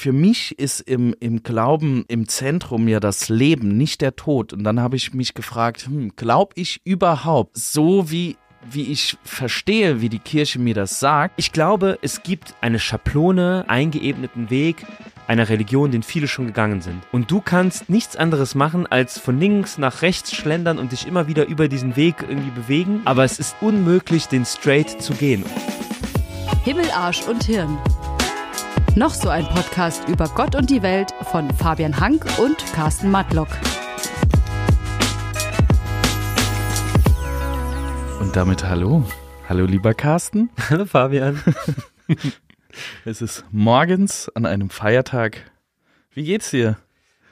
für mich ist im, im Glauben im Zentrum ja das Leben, nicht der Tod. Und dann habe ich mich gefragt, hm, glaube ich überhaupt, so wie wie ich verstehe, wie die Kirche mir das sagt. Ich glaube, es gibt eine Schablone, eingeebneten Weg einer Religion, den viele schon gegangen sind. Und du kannst nichts anderes machen, als von links nach rechts schlendern und dich immer wieder über diesen Weg irgendwie bewegen. Aber es ist unmöglich, den straight zu gehen. Himmel, Arsch und Hirn. Noch so ein Podcast über Gott und die Welt von Fabian Hank und Carsten Matlock. Und damit hallo. Hallo, lieber Carsten. Hallo, Fabian. es ist morgens an einem Feiertag. Wie geht's dir?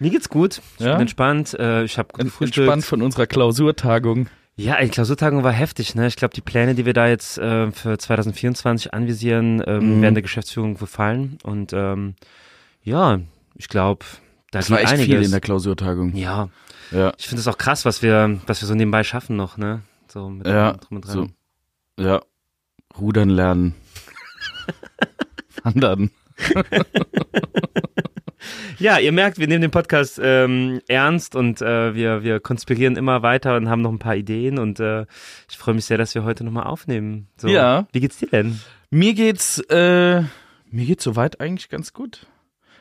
Mir geht's gut. Ich Ja? bin entspannt. Äh, ich habe Entspannt von unserer Klausurtagung. Ja, die Klausurtagung war heftig. Ne? Ich glaube, die Pläne, die wir da jetzt äh, für 2024 anvisieren, ähm, Mhm. werden der Geschäftsführung gefallen. Und ähm, ja, ich glaube, da Das war echt einiges. viel in der Klausurtagung. ja, Ja. ich finde es auch krass, was wir, was wir so nebenbei schaffen noch, ne? So mit Ja, drum und dran. so. Ja. Rudern lernen. Wandern. Ja, ihr merkt, wir nehmen den Podcast ähm, ernst und äh, wir, wir konspirieren immer weiter und haben noch ein paar Ideen und äh, ich freue mich sehr, dass wir heute nochmal aufnehmen. So, Ja. Wie geht's dir denn? Mir geht's, äh, mir geht's soweit eigentlich ganz gut.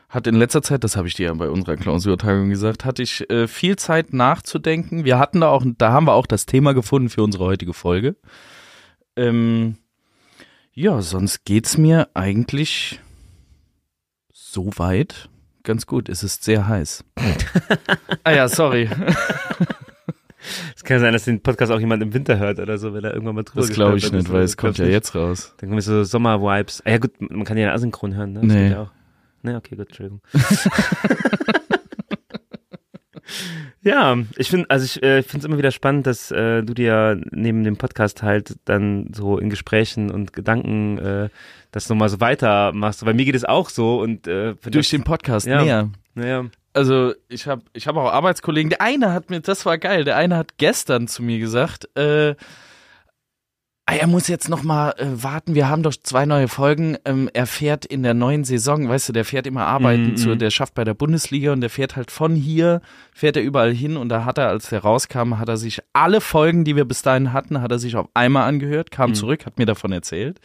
Hat in letzter Zeit, das habe ich dir ja bei unserer Klausurtagung gesagt, hatte ich äh, viel Zeit nachzudenken. Wir hatten da auch, da haben wir auch das Thema gefunden für unsere heutige Folge. Ähm, ja, sonst geht's mir eigentlich soweit ganz gut. Es ist sehr heiß. ah ja, sorry. Es kann sein, dass den Podcast auch jemand im Winter hört oder so, wenn er irgendwann mal drüber Das glaube ich gestolpert nicht, weil es kommt ja nicht. jetzt raus. Dann kommen so Sommer-Vibes. Ah, ja gut, man kann ja asynchron hören, ne? Das Nee. ja auch. Ne, okay, gut, Entschuldigung. ja, ich finde, also ich äh, finde es immer wieder spannend, dass äh, du dir neben dem Podcast halt dann so in Gesprächen und Gedanken äh, das nochmal so weitermachst. Weil mir geht es auch so und äh, Durch das, den Podcast Ja. näher. Naja, also ich habe ich hab auch Arbeitskollegen. Der eine hat mir, das war geil, der eine hat gestern zu mir gesagt, äh, ah, er muss jetzt noch mal äh, warten, wir haben doch zwei neue Folgen. Ähm, er fährt in der neuen Saison, weißt du, der fährt immer arbeiten, Mhm, zu, mhm. der schafft bei der Bundesliga und der fährt halt von hier, fährt er überall hin und da hat er, als der rauskam, hat er sich alle Folgen, die wir bis dahin hatten, hat er sich auf einmal angehört, kam Mhm. zurück, hat mir davon erzählt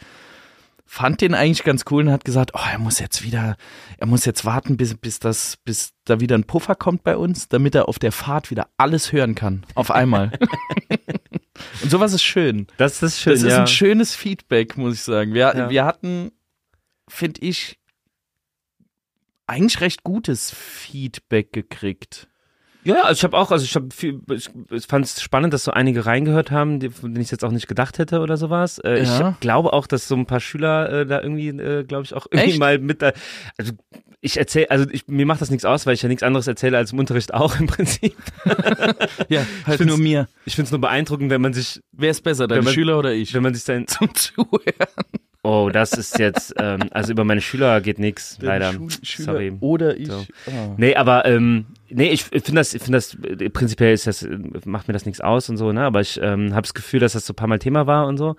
fand den eigentlich ganz cool und hat gesagt, oh, er muss jetzt wieder, er muss jetzt warten, bis, bis das, bis da wieder ein Puffer kommt bei uns, damit er auf der Fahrt wieder alles hören kann. Auf einmal. und sowas ist schön. das ist schön, das ist ja. ein schönes Feedback, muss ich sagen. Wir, Ja. wir hatten, finde ich, eigentlich recht gutes Feedback gekriegt. Ja, also ich habe auch, also ich habe viel, ich, ich fand es spannend, dass so einige reingehört haben, die, von denen ich jetzt auch nicht gedacht hätte oder sowas. Äh, Ja. Ich glaube auch, dass so ein paar Schüler äh, da irgendwie, äh, glaube ich, auch irgendwie Echt? mal mit da. Also ich erzähle, also ich, mir macht das nichts aus, weil ich ja nichts anderes erzähle als im Unterricht auch im Prinzip. Ja, halt nur mir. Ich finde es nur beeindruckend, wenn man sich, Wer ist besser, Wenn man- Schüler oder ich? wenn man sich dann, Zum Zuhören. Oh, das ist jetzt, ähm, also über meine Schüler geht nichts, leider. Deine Schu- Schüler Sorry. Oder ich. So. Ah. Nee, aber ähm, nee, ich finde das, ich finde das äh, prinzipiell ist das äh, macht mir das nichts aus und so, ne? Aber ich ähm, habe das Gefühl, dass das so ein paar Mal Thema war und so.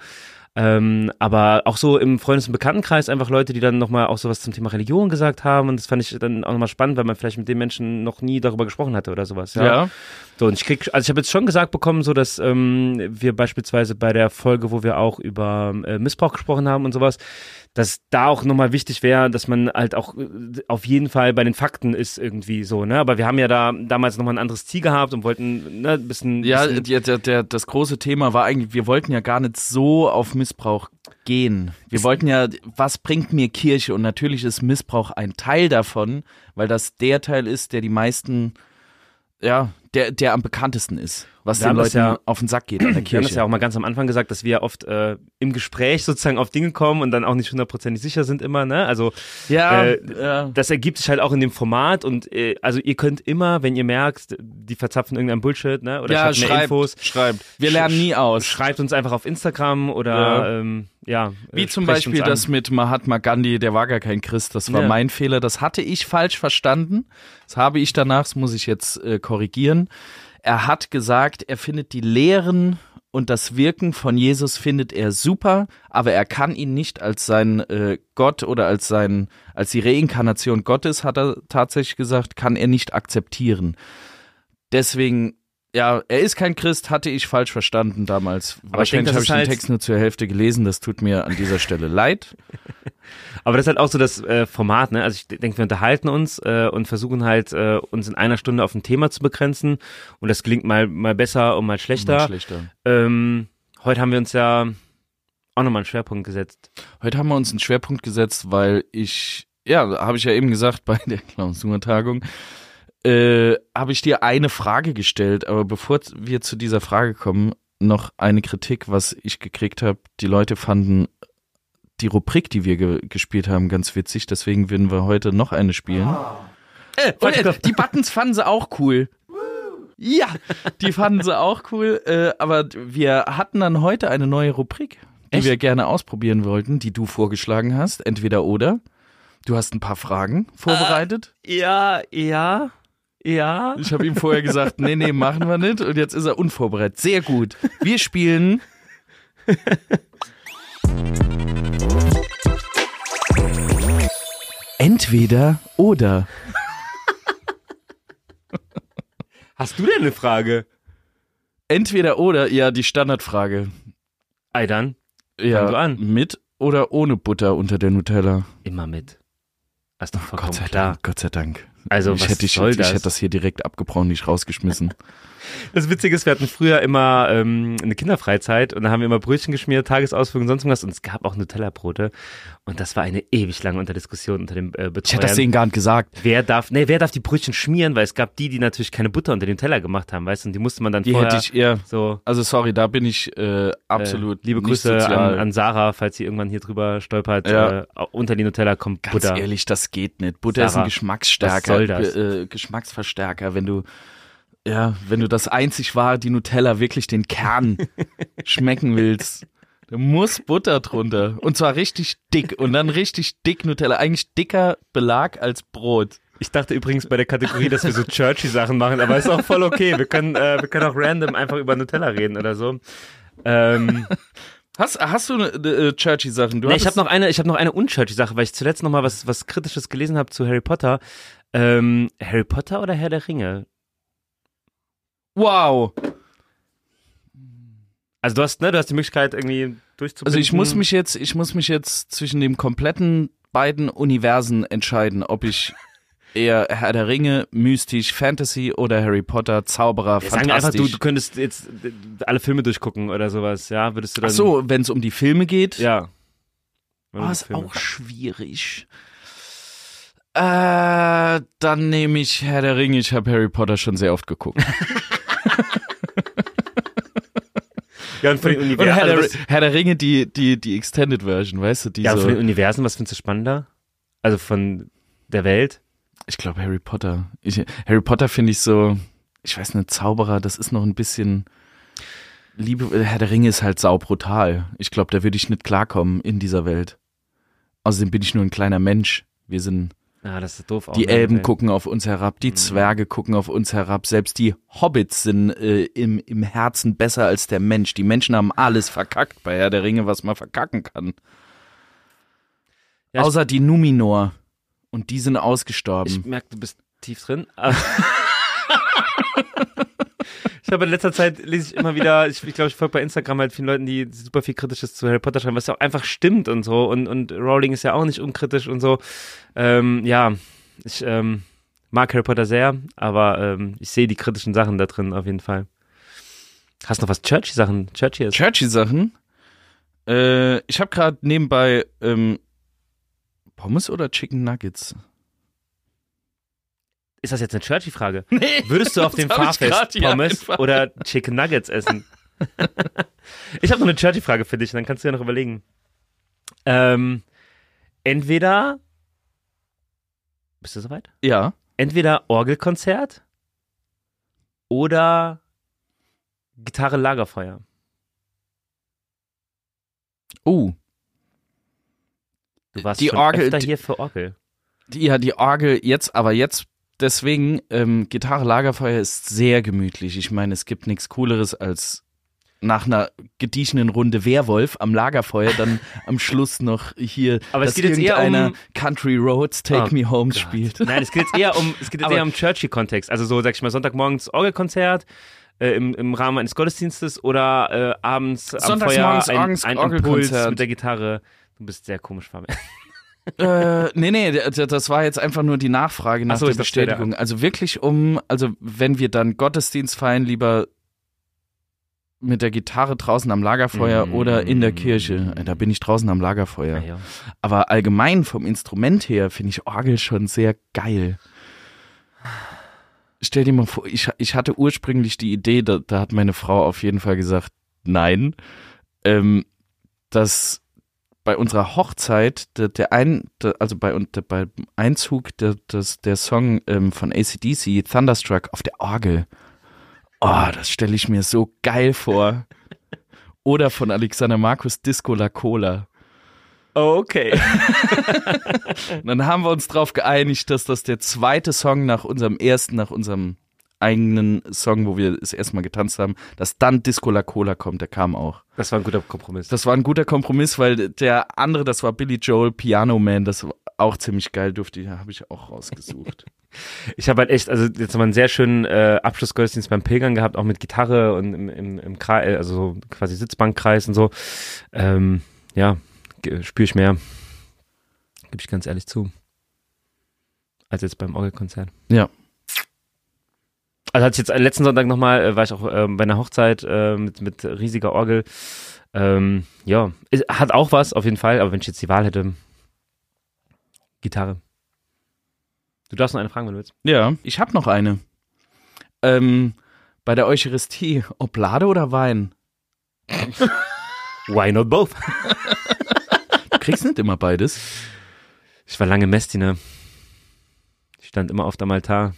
Ähm, aber auch so im Freundes- und Bekanntenkreis einfach Leute, die dann nochmal auch sowas zum Thema Religion gesagt haben und das fand ich dann auch nochmal spannend, weil man vielleicht mit den Menschen noch nie darüber gesprochen hatte oder sowas. Ja. ja. So, und ich krieg, also ich habe jetzt schon gesagt bekommen, so dass ähm, wir beispielsweise bei der Folge, wo wir auch über äh, Missbrauch gesprochen haben und sowas, dass da auch nochmal wichtig wäre, dass man halt auch äh, auf jeden Fall bei den Fakten ist irgendwie so, ne? Aber wir haben ja da damals nochmal ein anderes Ziel gehabt und wollten ne, ein bisschen. Ja, bisschen, der, der, der, das große Thema war eigentlich, wir wollten ja gar nicht so auf Missbrauch gehen. Wir wollten ja, was bringt mir Kirche? Und natürlich ist Missbrauch ein Teil davon, weil das der Teil ist, der die meisten, ja, der, der am bekanntesten ist, was Wir den Leuten ja- auf den Sack geht in der wir haben das Kirche. ja auch mal ganz am Anfang gesagt, dass wir oft äh, im Gespräch sozusagen auf Dinge kommen und dann auch nicht hundertprozentig sicher sind immer, ne? Also ja, äh, ja. das ergibt sich halt auch in dem Format und äh, also ihr könnt immer, wenn ihr merkt, die verzapfen irgendeinen Bullshit, ne? Oder ja, ich hab mehr schreibt, Infos, schreibt. Wir lernen nie aus. schreibt uns einfach auf Instagram oder Ja. ähm, ja. Wie äh, zum Beispiel an. das mit Mahatma Gandhi, der war gar kein Christ, das war Ja. mein Fehler, das hatte ich falsch verstanden. Das habe ich danach, das muss ich jetzt äh, korrigieren. Er hat gesagt, er findet die Lehren und das Wirken von Jesus findet er super, aber er kann ihn nicht als sein äh, Gott oder als sein als die Reinkarnation Gottes hat er tatsächlich gesagt, kann er nicht akzeptieren. Deswegen ja, er ist kein Christ, hatte ich falsch verstanden damals. Aber Wahrscheinlich habe ich den halt- Text nur zur Hälfte gelesen, das tut mir an dieser Stelle leid. Aber das ist halt auch so das äh, Format, ne? Also ich denke, wir unterhalten uns äh, und versuchen halt, äh, uns in einer Stunde auf ein Thema zu begrenzen. Und das gelingt mal, mal besser und mal schlechter. Mal schlechter. Ähm, heute haben wir uns ja auch nochmal einen Schwerpunkt gesetzt. Heute haben wir uns einen Schwerpunkt gesetzt, weil ich, ja, habe ich ja eben gesagt bei der Klausurtagung, äh, habe ich dir eine Frage gestellt, aber bevor wir zu dieser Frage kommen, noch eine Kritik, was ich gekriegt habe. Die Leute fanden die Rubrik, die wir ge gespielt haben, ganz witzig, deswegen würden wir heute noch eine spielen. Äh, und, äh, die Buttons fanden sie auch cool. Ja, die fanden sie auch cool, äh, aber wir hatten dann heute eine neue Rubrik, die Echt? wir gerne ausprobieren wollten, die du vorgeschlagen hast, entweder oder. Du hast ein paar Fragen vorbereitet. Ja, ja, ja. Ich habe ihm vorher gesagt, nee, nee, machen wir nicht. Und jetzt ist er unvorbereitet. Sehr gut. Wir spielen. Entweder oder. Hast du denn eine Frage? Entweder oder, ja, die Standardfrage. Ei dann, Ja, an. mit oder ohne Butter unter der Nutella? immer mit. Das ist doch vollkommen Gott sei klar. Dank, Gott sei Dank. Also, ich was hätte, ich, soll ich das? hätte das hier direkt abgebrochen, nicht rausgeschmissen. Das Witzige ist, wir hatten früher immer ähm, eine Kinderfreizeit und da haben wir immer Brötchen geschmiert, Tagesausflüge und sonst was und es gab auch Nutella-Brote und das war eine ewig lange Unterdiskussion unter den äh, Ich Betreuern. hätte das denen gar nicht gesagt. wer darf, nee, wer darf die Brötchen schmieren, weil es gab die, die natürlich keine Butter unter dem Teller gemacht haben, weißt du, und die musste man dann Die vorher hätte ich eher. so Also sorry, da bin ich äh, absolut. Äh, liebe Grüße an, an Sarah, falls sie irgendwann hier drüber stolpert. Ja. Äh, unter die Nutella kommt Ganz Butter. ehrlich, das geht nicht. Butter ist Sarah, ein Geschmacksstärker, was soll das? Ge- äh, Geschmacksverstärker. Wenn du ja, wenn du das einzig wahre, die Nutella wirklich den Kern schmecken willst, da muss Butter drunter und zwar richtig dick und dann richtig dick Nutella, eigentlich dicker Belag als Brot. Ich dachte übrigens bei der Kategorie, dass wir so churchy Sachen machen, aber ist auch voll okay. Wir können, äh, wir können auch random einfach über Nutella reden oder so. Ähm, Hast, hast du ne, äh, churchy Sachen? Du nee, ich habe noch eine, ich habe noch eine unchurchy Sache, weil ich zuletzt noch mal was was kritisches gelesen habe zu Harry Potter. Ähm, Harry Potter oder Herr der Ringe? Wow. Also du hast, ne, du hast die Möglichkeit irgendwie durchzubinden. Also ich muss mich jetzt, ich muss mich jetzt zwischen dem kompletten beiden Universen entscheiden, ob ich eher Herr der Ringe, mystisch, Fantasy oder Harry Potter, Zauberer, Ja, sagen wir einfach, du, fantastisch. du könntest jetzt alle Filme durchgucken oder sowas, ja? Würdest du dann Ach so, wenn es um die Filme geht, Ja. ah, ist auch schwierig. Äh, dann nehme ich Herr der Ringe. Ich habe Harry Potter schon sehr oft geguckt. Ja, von den Universen. Herr, der, also was- Herr der Ringe, die, die, die Extended Version, weißt du, die ja, so, von den Universen, was findest du spannender? Also von der Welt? Ich glaube Harry Potter. Ich, Harry Potter finde ich so, ich weiß nicht, Zauberer, das ist noch ein bisschen. Liebe, Herr der Ringe ist halt saubrutal. Ich glaube, da würde ich nicht klarkommen in dieser Welt. Außerdem bin ich nur ein kleiner Mensch. Wir sind, Ja, das ist doof. auch, die ne? Elben gucken auf uns herab, die Zwerge gucken auf uns herab, selbst die Hobbits sind äh, im, im Herzen besser als der Mensch. Die Menschen haben alles verkackt bei Herr der Ringe, was man verkacken kann. Ja, Außer die Numinor. Und die sind ausgestorben. Ich merke, du bist tief drin. ich habe in letzter Zeit lese ich immer wieder, ich, ich glaube, ich folge bei Instagram halt vielen Leuten, die super viel Kritisches zu Harry Potter schreiben, was ja auch einfach stimmt und so. Und, und Rowling ist ja auch nicht unkritisch und so. Ähm, ja, ich ähm, mag Harry Potter sehr, aber ähm, ich sehe die kritischen Sachen da drin auf jeden Fall. Hast du noch was Churchy-Sachen? Churchy ist. Churchy Sachen. Äh, ich habe gerade nebenbei ähm, Pommes oder Chicken Nuggets. Ist das jetzt eine Churchy-Frage? Nee, Würdest du auf dem Fahrfest Pommes einfach. oder Chicken Nuggets essen? ich habe noch eine Churchy-Frage für dich, dann kannst du ja noch überlegen. Ähm, entweder, bist du soweit? Ja. Entweder Orgelkonzert oder Gitarre Lagerfeuer. Oh, Du warst Die schon Orgel- öfter hier für Orgel. die, ja, die Orgel jetzt, aber jetzt deswegen, ähm, Gitarre Lagerfeuer ist sehr gemütlich. Ich meine, es gibt nichts Cooleres als nach einer gediegenen Runde Werwolf am Lagerfeuer dann am Schluss noch hier, Aber es geht jetzt eher um- Country Roads Take Oh Me Home Gott. spielt. Nein, es geht jetzt eher um, es geht jetzt Aber- eher um Churchy-Kontext. Also so, sag ich mal, Sonntagmorgens Orgelkonzert äh, im, im Rahmen eines Gottesdienstes oder äh, abends am Feuer ein, ein Impuls Orgelkonzert. mit der Gitarre. Du bist sehr komisch, Fabian. Äh, nee, nee, das war jetzt einfach nur die Nachfrage nach Ach so, der dachte, der- Bestätigung. Also wirklich um, also wenn wir dann Gottesdienst feiern, lieber mit der Gitarre draußen am Lagerfeuer Mm. oder in der Kirche. Äh, Da bin ich draußen am Lagerfeuer. Ja. Aber allgemein vom Instrument her finde ich Orgel schon sehr geil. Stell dir mal vor, ich, ich hatte ursprünglich die Idee, da, da hat meine Frau auf jeden Fall gesagt, nein, ähm, dass bei unserer Hochzeit der, der ein, der, also bei der, beim Einzug der, des, der Song ähm, von ACDC Thunderstruck auf der Orgel. Oh, das stelle ich mir so geil vor. Oder von Alexander Markus Disco La Cola. Okay. Dann haben wir uns darauf geeinigt, dass das der zweite Song nach unserem ersten, nach unserem eigenen Song, wo wir es erstmal getanzt haben, dass dann Disco La Cola kommt, der kam auch. Das war ein guter Kompromiss. Das war ein guter Kompromiss, weil der andere, das war Billy Joel Piano Man, das war auch ziemlich geil, durfte ich, habe ich auch rausgesucht. Ich habe halt echt, also jetzt haben wir einen sehr schönen äh, Abschlussgottesdienst beim Pilgern gehabt, auch mit Gitarre und im, im, im Kreis, also so quasi Sitzbankkreis und so. Ähm, ja, spüre ich mehr, gebe ich ganz ehrlich zu, als jetzt beim Orgelkonzert. Ja. Also hatte ich jetzt letzten Sonntag nochmal, äh, war ich auch ähm, bei einer Hochzeit äh, mit, mit riesiger Orgel. Ähm, ja, hat auch was auf jeden Fall, aber wenn ich jetzt die Wahl hätte, Gitarre. Du darfst noch eine fragen, wenn du willst. Ja, ich habe noch eine. Ähm, bei der Eucharistie, Oblade oder Wein? Why not both? Du kriegst nicht immer beides. Ich war lange Messdiener. Ich stand immer auf dem Altar.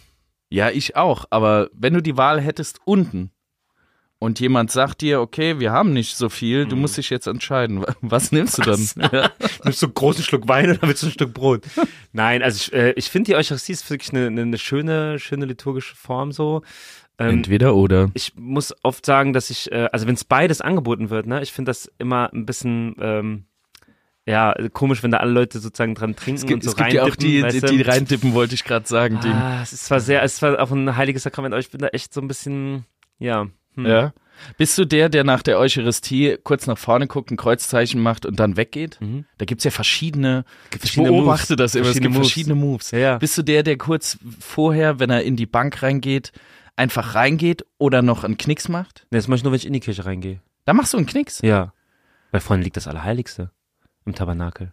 Ja, ich auch. Aber wenn du die Wahl hättest unten und jemand sagt dir, okay, wir haben nicht so viel, du musst dich jetzt entscheiden. Was nimmst du dann? Ja. Nimmst du einen großen Schluck Wein oder willst du ein Stück Brot? Nein, also ich, äh, ich finde die Eucharistie ist wirklich eine, eine, eine schöne, schöne liturgische Form so. Ähm, Entweder oder. ich muss oft sagen, dass ich, äh, also wenn es beides angeboten wird, ne, ich finde das immer ein bisschen, ähm, ja, komisch, wenn da alle Leute sozusagen dran trinken Es gibt, und so es gibt ja auch die, die, die reindippen, wollte ich gerade sagen. Ah, es zwar sehr, es zwar auch ein heiliges Sakrament, aber ich bin da echt so ein bisschen, ja. Hm. ja. Bist du der, der nach der Eucharistie kurz nach vorne guckt, ein Kreuzzeichen macht und dann weggeht? Mhm. Da gibt's ja verschiedene, Gibt ich verschiedene beobachte Moves. das immer, es Verschiedene gibt Moves. verschiedene Moves. Ja, ja. Bist du der, der kurz vorher, wenn er in die Bank reingeht, einfach reingeht oder noch einen Knicks macht? Nee, das mache ich nur, wenn ich in die Kirche reingehe. Da machst du einen Knicks. Ja. Weil vorne liegt das Allerheiligste. Im Tabernakel.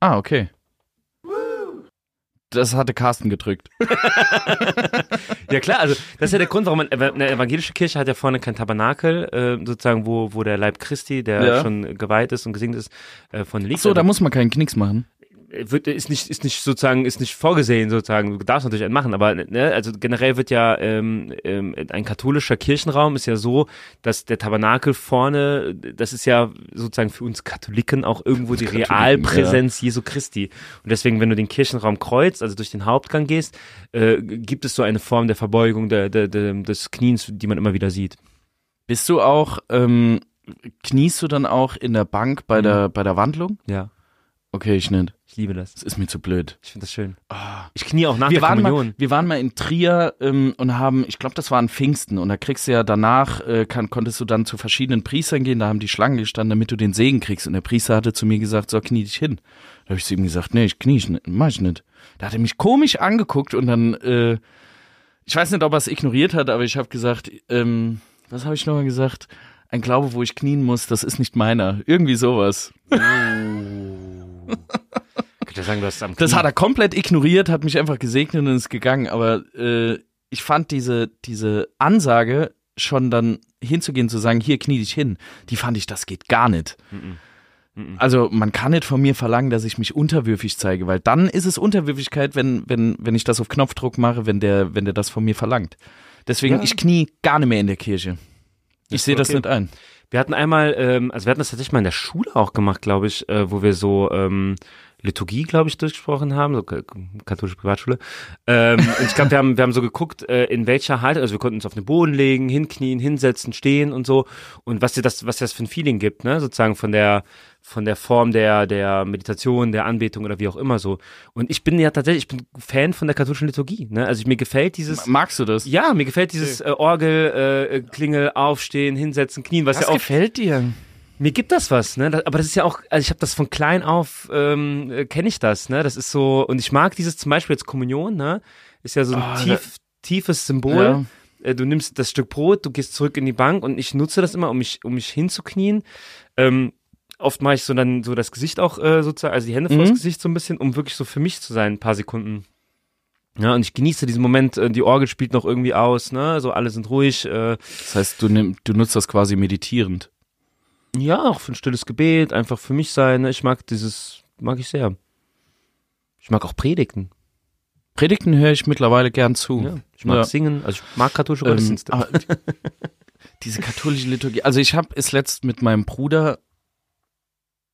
Ah, okay. Das hatte Carsten gedrückt. Ja klar, also das ist ja der Grund, warum man, eine evangelische Kirche hat ja vorne kein Tabernakel, äh, sozusagen, wo, wo der Leib Christi, der Ja. schon geweiht ist und gesegnet ist, äh, vorne liegt. Ach so, da Also, muss man keinen Knicks machen. Wird, ist nicht, ist nicht sozusagen, ist nicht vorgesehen sozusagen. Du darfst natürlich einen machen, aber ne, also generell wird ja ähm, ähm, ein katholischer Kirchenraum ist ja so, dass der Tabernakel vorne, das ist ja sozusagen für uns Katholiken auch irgendwo die Katholiken, Realpräsenz Jesu Christi. Und deswegen, wenn du den Kirchenraum kreuzt, also durch den Hauptgang gehst, äh, gibt es so eine Form der Verbeugung der, der, der, des Kniens, die man immer wieder sieht. Bist du auch, ähm, kniest du dann auch in der Bank bei, Mhm. der, bei der Wandlung? Ja, Okay, ich nicht. ich liebe das. Das ist mir zu blöd. Ich finde das schön. Ich knie auch nach wir, der waren Kommunion. mal, wir waren mal in Trier ähm, und haben, ich glaube, das war an Pfingsten und da kriegst du ja danach, äh, kann, konntest du dann zu verschiedenen Priestern gehen, da haben die Schlangen gestanden, damit du den Segen kriegst und der Priester hatte zu mir gesagt, so knie dich hin. Da habe ich zu ihm gesagt, nee, ich knie ich nicht, mach ich nicht. Da hat er mich komisch angeguckt und dann, äh, ich weiß nicht, ob er es ignoriert hat, aber ich habe gesagt, ähm, was habe ich nochmal gesagt? Ein Glaube, wo ich knien muss, das ist nicht meiner. Irgendwie sowas. Könnte sagen, du hast am Das hat er komplett ignoriert, hat mich einfach gesegnet und ist gegangen. Aber äh, ich fand diese, diese Ansage schon dann hinzugehen, zu sagen, hier knie dich hin, die fand ich, das geht gar nicht. Also man kann nicht von mir verlangen, dass ich mich unterwürfig zeige, weil dann ist es Unterwürfigkeit, wenn, wenn, wenn ich das auf Knopfdruck mache, wenn der, wenn der das von mir verlangt. Deswegen, Ja. ich knie gar nicht mehr in der Kirche. Ich sehe das okay. nicht ein. Wir hatten einmal, ähm, also wir hatten das tatsächlich mal in der Schule auch gemacht, glaube ich, äh, wo wir so ähm, Liturgie, glaube ich, durchgesprochen haben, so katholische Privatschule. Ähm, und ich glaube, wir haben, wir haben so geguckt, äh, in welcher Haltung, also wir konnten uns auf den Boden legen, hinknien, hinsetzen, stehen und so. Und was dir das, was dir das für ein Feeling gibt, ne? Sozusagen von der, von der Form der, der Meditation, der Anbetung oder wie auch immer so. Und ich bin ja tatsächlich, ich bin Fan von der katholischen Liturgie, ne? Also ich, mir gefällt dieses. Magst du das? Ja, mir gefällt dieses äh, Orgel, äh, Klingel, aufstehen, hinsetzen, knien, was, Was ja auch gefällt dir? Mir gibt das was, ne? Das, aber das ist ja auch, also ich habe das von klein auf, ähm, äh, kenne ich das, ne? Das ist so, und ich mag dieses zum Beispiel jetzt Kommunion, ne? Ist ja so ein Ah, tief, tiefes Symbol. Ja. Äh, Du nimmst das Stück Brot, du gehst zurück in die Bank und ich nutze das immer, um mich, um mich hinzuknien. Ähm, oft mache ich so dann so das Gesicht auch äh, sozusagen, also die Hände vors Mhm. Gesicht so ein bisschen, um wirklich so für mich zu sein, ein paar Sekunden. Ja, und ich genieße diesen Moment, äh, die Orgel spielt noch irgendwie aus, ne? So alle sind ruhig, äh, Das heißt, du, nimm, du nutzt das quasi meditierend. Ja, auch für ein stilles Gebet, einfach für mich sein. ne? Ich mag dieses, mag ich sehr. Ich mag auch Predigten. Predigten höre ich mittlerweile gern zu. Ja, ich mag Ja. singen, also ich mag katholische Ähm, Gottesdienste. die- diese katholische Liturgie. Also ich habe es letzt mit meinem Bruder,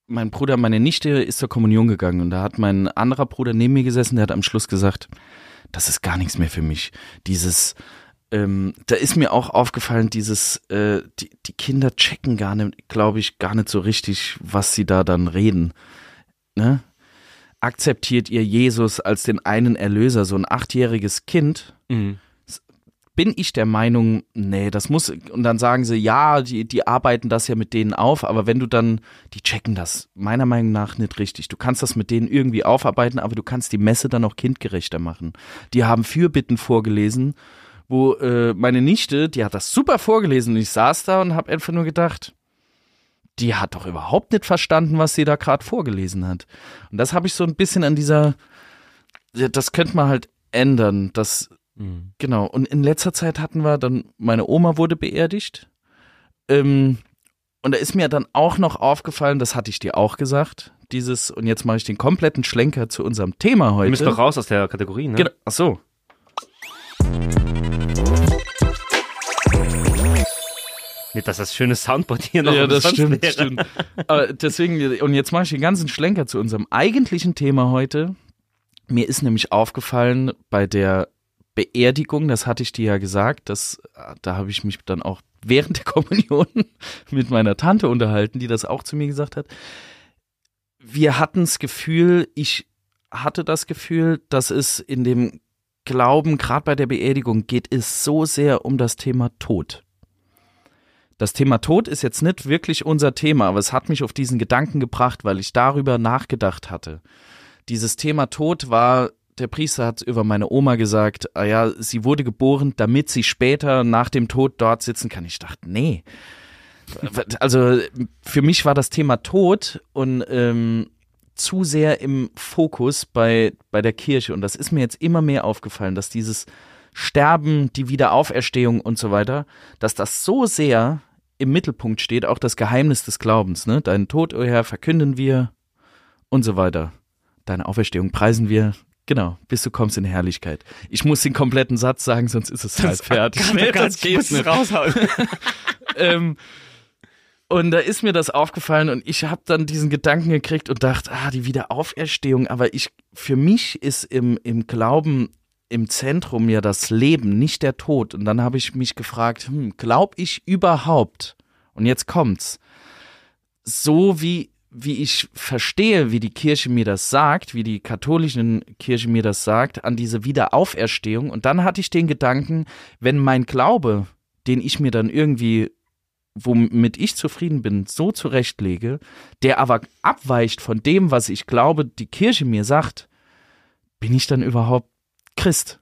mein Bruder, meine Nichte ist zur Kommunion gegangen und da hat mein anderer Bruder neben mir gesessen, der hat am Schluss gesagt, das ist gar nichts mehr für mich. Dieses, ähm, da ist mir auch aufgefallen, dieses, äh, die, die Kinder checken gar nicht, glaube ich, gar nicht so richtig, was sie da dann reden. Ne? Akzeptiert ihr Jesus als den einen Erlöser, so ein achtjähriges Kind? Mhm. bin ich der Meinung, nee, das muss, und dann sagen sie, ja, die, die arbeiten das ja mit denen auf, aber wenn du dann, die checken das meiner Meinung nach nicht richtig. Du kannst das mit denen irgendwie aufarbeiten, aber du kannst die Messe dann auch kindgerechter machen. Die haben Fürbitten vorgelesen, wo äh, meine Nichte, die hat das super vorgelesen und ich saß da und habe einfach nur gedacht, die hat doch überhaupt nicht verstanden, was sie da gerade vorgelesen hat. Und das habe ich so ein bisschen an dieser, das könnte man halt ändern, dass Mhm. Genau. Und in letzter Zeit hatten wir dann, meine Oma wurde beerdigt. Ähm, und da ist mir dann auch noch aufgefallen, das hatte ich dir auch gesagt, dieses, und jetzt mache ich den kompletten Schlenker zu unserem Thema Wir heute. müssen doch raus aus der Kategorie, ne? Genau. Ach so. Nicht, dass das schöne Soundboard hier noch ja, das stimmt, wäre. stimmt. Aber deswegen, und jetzt mache ich den ganzen Schlenker zu unserem eigentlichen Thema heute. Mir ist nämlich aufgefallen bei der Beerdigung, das hatte ich dir ja gesagt, dass, da habe ich mich dann auch während der Kommunion mit meiner Tante unterhalten, die das auch zu mir gesagt hat. Wir hatten das Gefühl, ich hatte das Gefühl, dass es in dem Glauben, gerade bei der Beerdigung, geht es so sehr um das Thema Tod. Das Thema Tod ist jetzt nicht wirklich unser Thema, aber es hat mich auf diesen Gedanken gebracht, weil ich darüber nachgedacht hatte. Dieses Thema Tod war, der Priester hat über meine Oma gesagt, ah ja, sie wurde geboren, damit sie später nach dem Tod dort sitzen kann. Ich dachte, nee. Also für mich war das Thema Tod und ähm, zu sehr im Fokus bei, bei der Kirche. Und das ist mir jetzt immer mehr aufgefallen, dass dieses Sterben, die Wiederauferstehung und so weiter, dass das so sehr im Mittelpunkt steht, auch das Geheimnis des Glaubens. Ne? Deinen Tod, o Herr, verkünden wir und so weiter. Deine Auferstehung preisen wir. Genau, bis du kommst in Herrlichkeit. Ich muss den kompletten Satz sagen, sonst ist es halb fertig. Nee, das geht nicht. raushauen. ähm, und da ist mir das aufgefallen und ich habe dann diesen Gedanken gekriegt und dachte, ah, die Wiederauferstehung, aber ich, für mich ist im, im Glauben im Zentrum ja das Leben, nicht der Tod. Und dann habe ich mich gefragt, hm, glaub ich überhaupt, und jetzt kommt's, so wie, wie ich verstehe, wie die Kirche mir das sagt, wie die katholische Kirche mir das sagt, an diese Wiederauferstehung. Und dann hatte ich den Gedanken, wenn mein Glaube, den ich mir dann irgendwie womit ich zufrieden bin, so zurechtlege, der aber abweicht von dem, was ich glaube, die Kirche mir sagt, bin ich dann überhaupt Christ?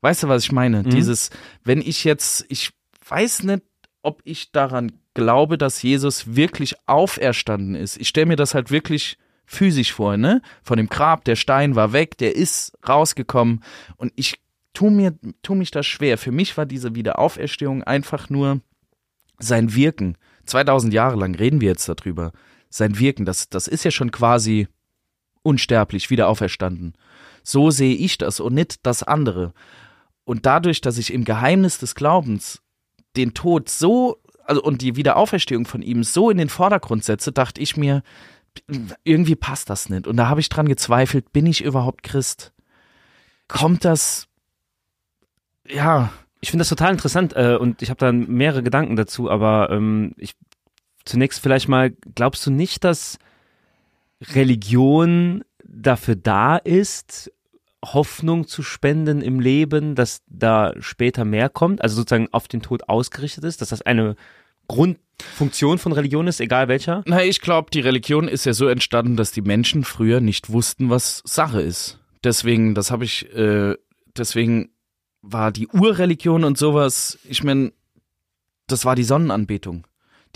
Weißt du, was ich meine? Mhm. Dieses, wenn ich jetzt, ich weiß nicht, ob ich daran glaube, dass Jesus wirklich auferstanden ist. Ich stelle mir das halt wirklich physisch vor, ne? Von dem Grab, der Stein war weg, der ist rausgekommen und ich tu mir, tu mich das schwer. Für mich war diese Wiederauferstehung einfach nur sein Wirken. 2000 Jahre lang reden wir jetzt darüber. Sein Wirken, das, das ist ja schon quasi unsterblich, wieder auferstanden. So sehe ich das und nicht das andere. Und dadurch, dass ich im Geheimnis des Glaubens den Tod so, also und die Wiederauferstehung von ihm so in den Vordergrund setze, dachte ich mir, irgendwie passt das nicht. Und da habe ich dran gezweifelt, bin ich überhaupt Christ? Kommt das, ja. Ich finde das total interessant äh, und ich habe da mehrere Gedanken dazu, aber ähm, ich zunächst vielleicht mal, glaubst du nicht, dass Religion dafür da ist, Hoffnung zu spenden im Leben, dass da später mehr kommt, also sozusagen auf den Tod ausgerichtet ist, dass das eine Grundfunktion von Religion ist, egal welcher? Na, ich glaube, die Religion ist ja so entstanden, dass die Menschen früher nicht wussten, was Sache ist. Deswegen, das habe ich, äh, deswegen war die Urreligion und sowas, ich meine, das war die Sonnenanbetung.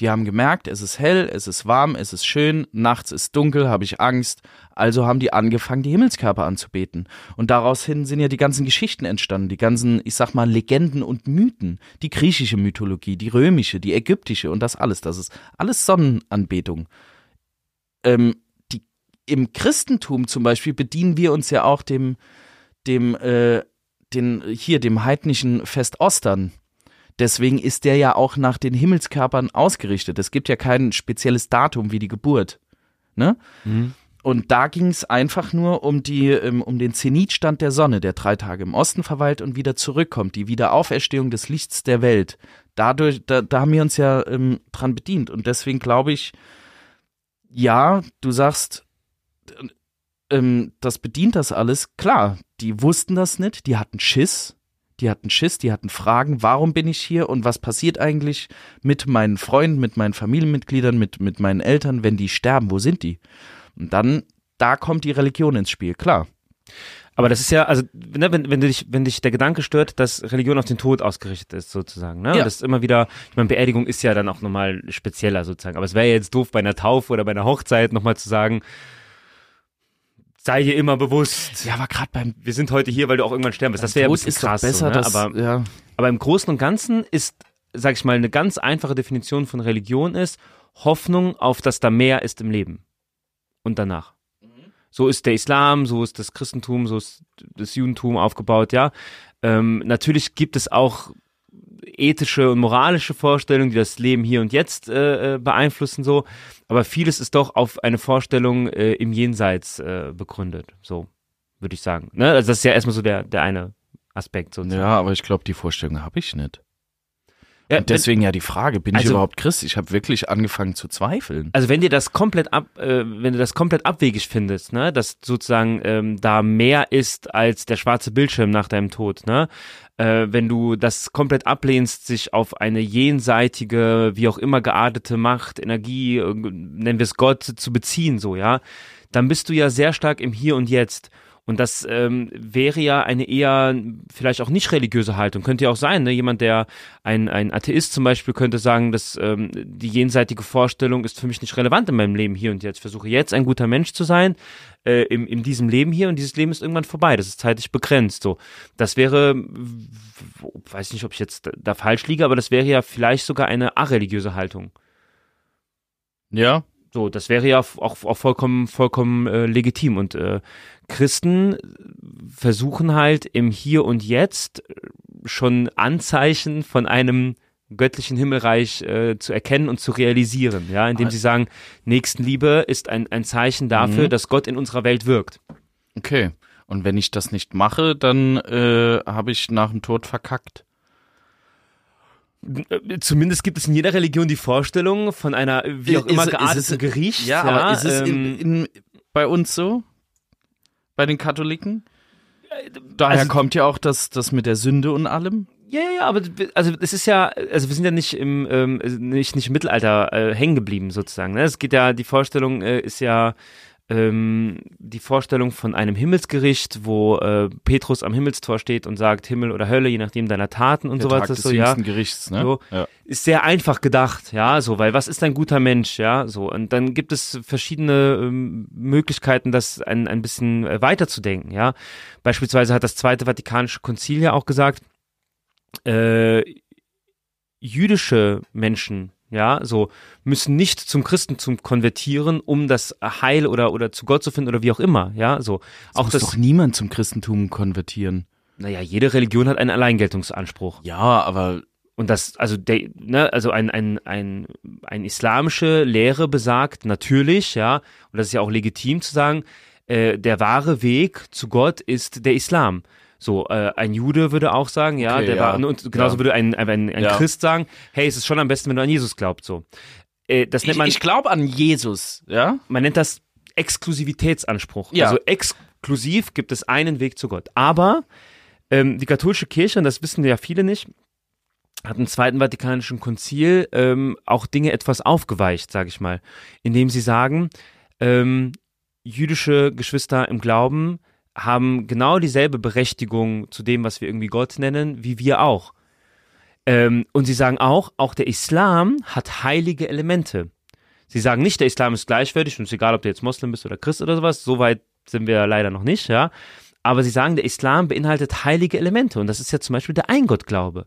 Die haben gemerkt, es ist hell, es ist warm, es ist schön, nachts ist dunkel, habe ich Angst. Also haben die angefangen, die Himmelskörper anzubeten. Und daraus hin sind ja die ganzen Geschichten entstanden, die ganzen, ich sag mal, Legenden und Mythen. Die griechische Mythologie, die römische, die ägyptische und das alles. Das ist alles Sonnenanbetung. Ähm, die, Im Christentum zum Beispiel bedienen wir uns ja auch dem, dem, äh, den, hier, dem heidnischen Fest Ostern Deswegen ist der ja auch nach den Himmelskörpern ausgerichtet. Es gibt ja kein spezielles Datum wie die Geburt. Ne? Mhm. Und da ging es einfach nur um die, ähm, um den Zenitstand der Sonne, der drei Tage im Osten verweilt und wieder zurückkommt, die Wiederauferstehung des Lichts der Welt. Dadurch, da, da haben wir uns ja ähm, dran bedient. Und deswegen glaube ich, ja, du sagst, ähm, das bedient das alles. Klar, die wussten das nicht, die hatten Schiss, die hatten Schiss, die hatten Fragen, warum bin ich hier und was passiert eigentlich mit meinen Freunden, mit meinen Familienmitgliedern, mit, mit meinen Eltern, wenn die sterben, wo sind die? Und dann, da kommt die Religion ins Spiel, klar. Aber das ist ja, also, ne, wenn, wenn, dich, wenn dich der Gedanke stört, dass Religion auf den Tod ausgerichtet ist, sozusagen, ne? Ja. das ist immer wieder, ich meine, Beerdigung ist ja dann auch nochmal spezieller, sozusagen. Aber es wäre ja jetzt doof, bei einer Taufe oder bei einer Hochzeit nochmal zu sagen, sei dir immer bewusst. Ja, aber gerade beim wir sind heute hier, weil du auch irgendwann sterben wirst. Das wäre ja ein bisschen krass, besser, so, ne? dass, aber, ja. aber im Großen und Ganzen ist, sag ich mal, eine ganz einfache Definition von Religion ist Hoffnung auf, dass da mehr ist im Leben und danach. So ist der Islam, so ist das Christentum, so ist das Judentum aufgebaut, ja. Ähm, natürlich gibt es auch ethische und moralische Vorstellungen, die das Leben hier und jetzt äh, äh, beeinflussen, so. Aber vieles ist doch auf eine Vorstellung äh, im Jenseits äh, begründet, so würde ich sagen. Ne? Also das ist ja erstmal so der, der eine Aspekt. Sozusagen. Ja, aber ich glaube, die Vorstellung habe ich nicht. Ja, und deswegen wenn, ja die Frage, bin also, ich überhaupt Christ? Ich habe wirklich angefangen zu zweifeln. Also wenn dir das komplett ab, äh, wenn du das komplett abwegig findest, ne, dass sozusagen ähm, da mehr ist als der schwarze Bildschirm nach deinem Tod, ne, äh, wenn du das komplett ablehnst, sich auf eine jenseitige, wie auch immer geartete Macht, Energie, äh, nennen wir es Gott, zu beziehen, so ja, dann bist du ja sehr stark im Hier und Jetzt. Und das ähm, wäre ja eine eher vielleicht auch nicht religiöse Haltung. Könnte ja auch sein, ne? Jemand, der ein, ein Atheist zum Beispiel könnte sagen, dass ähm, die jenseitige Vorstellung ist für mich nicht relevant in meinem Leben hier und jetzt. Ich versuche jetzt ein guter Mensch zu sein äh, in, in diesem Leben hier und dieses Leben ist irgendwann vorbei. Das ist zeitlich begrenzt. So, das wäre, weiß nicht, ob ich jetzt da falsch liege, aber das wäre ja vielleicht sogar eine areligiöse Haltung. Ja, so, das wäre ja auch, auch vollkommen, vollkommen äh, legitim. Und äh, Christen versuchen halt im Hier und Jetzt schon Anzeichen von einem göttlichen Himmelreich äh, zu erkennen und zu realisieren, ja, indem sie sagen, Nächstenliebe ist ein, ein Zeichen dafür, mhm. dass Gott in unserer Welt wirkt. Okay. Und wenn ich das nicht mache, dann äh, habe ich nach dem Tod verkackt. Zumindest gibt es in jeder Religion die Vorstellung von einer wie auch immer gearteten Gericht. Ja, ja, aber ist es ähm, in, in, bei uns so? Bei den Katholiken? Daher also, kommt ja auch das, das mit der Sünde und allem. Ja, ja, aber also es ist ja, also wir sind ja nicht im ähm, nicht nicht im Mittelalter äh, hängen geblieben sozusagen. Ne? Es geht ja, die Vorstellung äh, ist ja ähm, die Vorstellung von einem Himmelsgericht, wo äh, Petrus am Himmelstor steht und sagt Himmel oder Hölle, je nachdem deiner Taten und Der so weiter. Tag des so, ja, Gerichts, ne? So, ja. Ist sehr einfach gedacht, ja, so, weil was ist ein guter Mensch, ja, so. Und dann gibt es verschiedene ähm, Möglichkeiten, das ein, ein bisschen äh, weiterzudenken, ja. Beispielsweise hat das Zweite Vatikanische Konzil ja auch gesagt, äh, jüdische Menschen ja, so müssen nicht zum Christentum konvertieren, um das Heil oder oder zu Gott zu finden oder wie auch immer, ja, so. Das auch muss das doch niemand zum Christentum konvertieren. Naja, jede Religion hat einen Alleingeltungsanspruch. Ja, aber und das, also der, ne, also ein, ein, ein, ein islamische Lehre besagt natürlich, ja, und das ist ja auch legitim zu sagen, äh, der wahre Weg zu Gott ist der Islam. So, äh, ein Jude würde auch sagen, ja, Okay, der ja. war, und genauso Ja. würde ein, ein, ein Ja. Christ sagen, hey, es ist schon am besten, wenn du an Jesus glaubst, so. Äh, das nennt Ich, man, ich glaube an Jesus, ja? man nennt das Exklusivitätsanspruch. Ja. Also exklusiv gibt es einen Weg zu Gott. Aber ähm, die katholische Kirche, und das wissen ja viele nicht, hat im Zweiten Vatikanischen Konzil ähm, auch Dinge etwas aufgeweicht, sage ich mal, indem sie sagen, ähm, jüdische Geschwister im Glauben haben genau dieselbe Berechtigung zu dem, was wir irgendwie Gott nennen, wie wir auch. Ähm, und sie sagen auch, auch der Islam hat heilige Elemente. Sie sagen nicht, der Islam ist gleichwertig und es ist egal, ob du jetzt Moslem bist oder Christ oder sowas. So weit sind wir leider noch nicht, ja. Aber sie sagen, der Islam beinhaltet heilige Elemente und das ist ja zum Beispiel der Eingottglaube.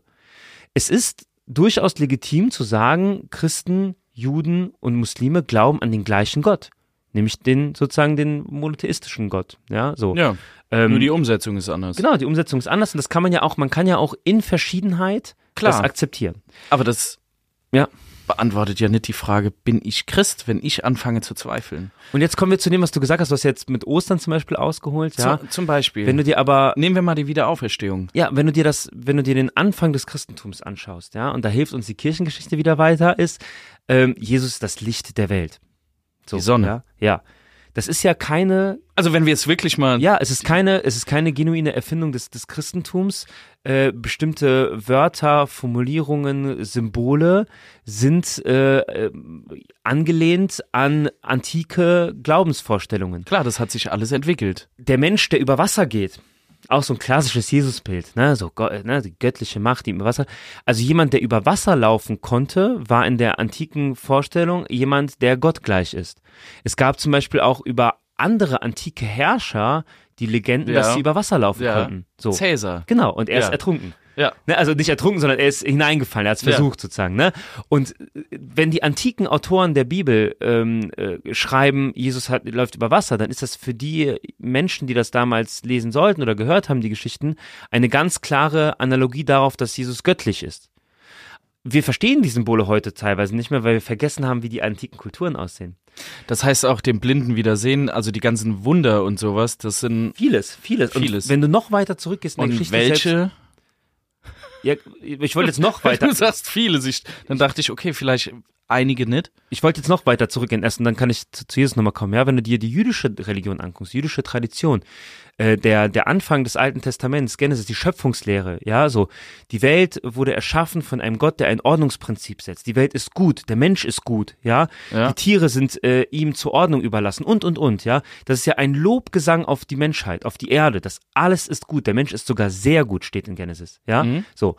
Es ist durchaus legitim zu sagen, Christen, Juden und Muslime glauben an den gleichen Gott, nämlich den sozusagen den monotheistischen Gott, ja. So. Ja. Ähm, Nur die Umsetzung ist anders. Genau, die Umsetzung ist anders und das kann man ja auch, man kann ja auch in Verschiedenheit Klar. das akzeptieren. Aber das Ja. beantwortet ja nicht die Frage, bin ich Christ, wenn ich anfange zu zweifeln? Und jetzt kommen wir zu dem, was du gesagt hast, du hast jetzt mit Ostern zum Beispiel ausgeholt, ja. Zu, zum Beispiel. Wenn du dir aber, Nehmen wir mal die Wiederauferstehung. ja, wenn du dir das, wenn du dir den Anfang des Christentums anschaust, ja, und da hilft uns die Kirchengeschichte wieder weiter, ist, ähm, Jesus ist das Licht der Welt. So, Die Sonne. Ja, ja. Das ist ja keine, Also wenn wir es wirklich mal ja, es ist keine, es ist keine genuine Erfindung des, des Christentums. Äh, bestimmte Wörter, Formulierungen, Symbole sind äh, äh, angelehnt an antike Glaubensvorstellungen. Klar, das hat sich alles entwickelt. der Mensch, der über Wasser geht, auch so ein klassisches Jesusbild, ne, so Gott, ne, die göttliche Macht, die über Wasser. Also jemand, der über Wasser laufen konnte, war in der antiken Vorstellung jemand, der gottgleich ist. Es gab zum Beispiel auch über andere antike Herrscher die Legenden, Ja. dass sie über Wasser laufen Ja. konnten. So. Cäsar. Genau, und er ist Ja. ertrunken. Ja. Ne, also nicht ertrunken, sondern er ist hineingefallen, er hat es Ja. versucht sozusagen. Ne? Und äh, wenn die antiken Autoren der Bibel ähm, äh, schreiben, Jesus hat, läuft über Wasser, dann ist das für die Menschen, die das damals lesen sollten oder gehört haben, die Geschichten, eine ganz klare Analogie darauf, dass Jesus göttlich ist. Wir verstehen die Symbole heute teilweise nicht mehr, weil wir vergessen haben, wie die antiken Kulturen aussehen. Das heißt auch dem Blinden wieder sehen, also die ganzen Wunder und sowas, das sind Vieles, vieles. Vieles. Und wenn du noch weiter zurückgehst in der und Geschichte selbst, welche? Ja, ich wollte jetzt noch weiter, Du sagst viele. Dann dachte ich, okay, vielleicht einige nicht. ich wollte jetzt noch weiter zurückgehen erst und dann kann ich zu, zu Jesus nochmal kommen. Ja, wenn du dir die jüdische Religion anguckst, jüdische Tradition, äh, der, der Anfang des Alten Testaments, Genesis, die Schöpfungslehre, ja, so, die Welt wurde erschaffen von einem Gott, der ein Ordnungsprinzip setzt. Die Welt ist gut, der Mensch ist gut, ja, Ja. die Tiere sind äh, ihm zur Ordnung überlassen und, und, und, ja. Das ist ja ein Lobgesang auf die Menschheit, auf die Erde, das alles ist gut, der Mensch ist sogar sehr gut, steht in Genesis, ja, Mhm. so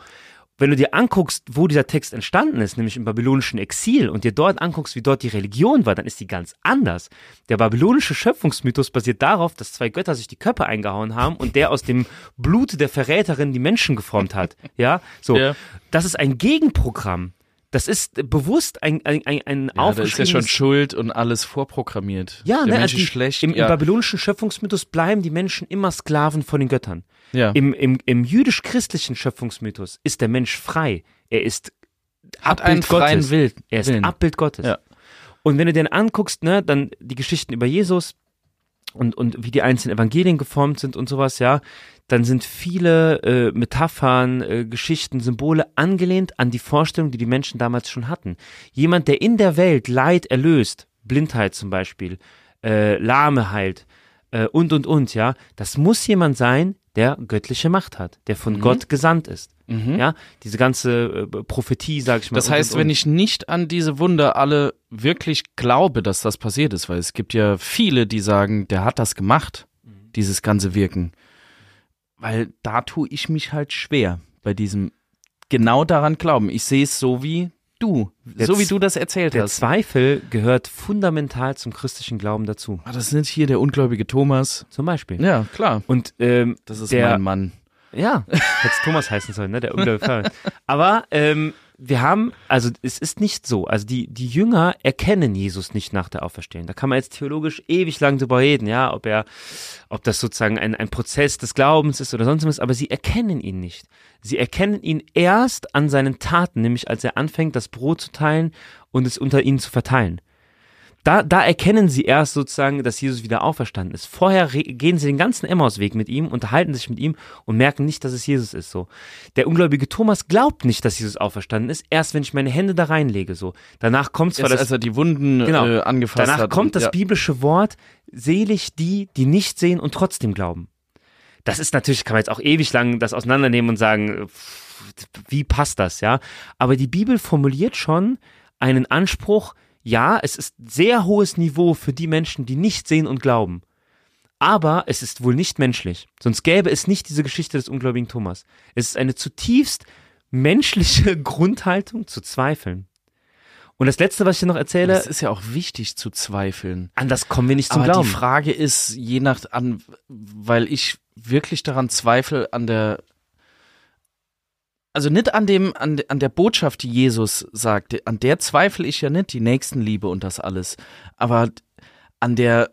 wenn du dir anguckst, wo dieser Text entstanden ist, nämlich im babylonischen Exil, und dir dort anguckst, wie dort die Religion war, dann ist die ganz anders. Der babylonische Schöpfungsmythos basiert darauf, dass zwei Götter sich die Köpfe eingehauen haben und der aus dem Blut der Verräterin die Menschen geformt hat. Ja, so. Ja. Das ist ein Gegenprogramm. Das ist bewusst ein, ein, ein, ein Ja, da ist ja schon Schuld und alles vorprogrammiert. ja, Der ne, Mensch also die, ist schlecht. Im, im ja. babylonischen Schöpfungsmythos bleiben die Menschen immer Sklaven von den Göttern. Ja. Im, im, im jüdisch-christlichen Schöpfungsmythos ist der Mensch frei. Er ist Hat einen Abbild freien Gottes. Will Er ist Willen. Abbild Gottes. Ja. Und wenn du dir anguckst, ne, dann die Geschichten über Jesus und, und wie die einzelnen Evangelien geformt sind und sowas, ja, dann sind viele äh, Metaphern, äh, Geschichten, Symbole angelehnt an die Vorstellung, die die Menschen damals schon hatten. Jemand, der in der Welt Leid erlöst, Blindheit zum Beispiel, äh, Lahme heilt äh, und, und, und, ja, das muss jemand sein, der göttliche Macht hat, der von Gott gesandt ist. Mhm. Ja, diese ganze äh, Prophetie, sag ich mal. Das und, heißt, und, wenn und. ich nicht an diese Wunder alle wirklich glaube, dass das passiert ist, weil es gibt ja viele, die sagen, der hat das gemacht, Mhm. dieses ganze Wirken. Weil da tue ich mich halt schwer bei diesem genau daran glauben. Ich sehe es so wie du, Der so wie du das erzählt Der hast. Zweifel gehört fundamental zum christlichen Glauben dazu. Ah, das nicht hier der ungläubige Thomas. Zum Beispiel. Ja, klar. Und ähm, Das ist Der- mein Mann. ja, hätte Thomas heißen sollen, ne? Der ungläubige. Aber ähm, wir haben, also es ist nicht so, also die, die Jünger erkennen Jesus nicht nach der Auferstehung. Da kann man jetzt theologisch ewig lang drüber reden, ja, ob er, ob das sozusagen ein, ein Prozess des Glaubens ist oder sonst was, aber sie erkennen ihn nicht. Sie erkennen ihn erst an seinen Taten, nämlich als er anfängt, das Brot zu teilen und es unter ihnen zu verteilen da, da erkennen sie erst sozusagen, dass Jesus wieder auferstanden ist. Vorher gehen sie den ganzen Emmausweg mit ihm, unterhalten sich mit ihm und merken nicht, dass es Jesus ist. So, der ungläubige Thomas glaubt nicht, dass Jesus auferstanden ist. Erst wenn ich meine Hände da reinlege. So, danach kommt zwar Erst das, als er die Wunden Genau. äh, angefasst danach hat. kommt und- das ja. biblische Wort: Selig die, die nicht sehen und trotzdem glauben. Das ist natürlich, kann man jetzt auch ewig lang das auseinandernehmen und sagen, pff, wie passt das, ja? Aber die Bibel formuliert schon einen Anspruch, ja, es ist sehr hohes Niveau für die Menschen, die nicht sehen und glauben. Aber es ist wohl nicht menschlich. Sonst gäbe es nicht diese Geschichte des ungläubigen Thomas. Es ist eine zutiefst menschliche Grundhaltung zu zweifeln. Und das Letzte, was ich dir noch erzähle, Es ist ja auch wichtig zu zweifeln. an das kommen wir nicht zum Aber Glauben. die Frage ist, je nach an, weil ich wirklich daran zweifle, an der, also nicht an dem, an, an der Botschaft, die Jesus sagte, an der zweifle ich ja nicht, die Nächstenliebe und das alles. Aber an der,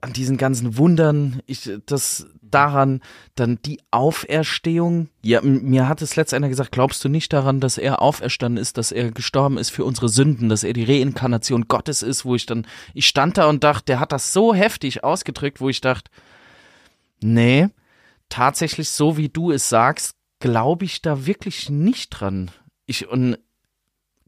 an diesen ganzen Wundern, ich, das daran, dann die Auferstehung. Ja, mir hat es letzt einer gesagt, glaubst du nicht daran, dass er auferstanden ist, dass er gestorben ist für unsere Sünden, dass er die Reinkarnation Gottes ist, wo ich dann, ich stand da und dachte, der hat das so heftig ausgedrückt, wo ich dachte, nee, tatsächlich so wie du es sagst, glaube ich da wirklich nicht dran. Ich, und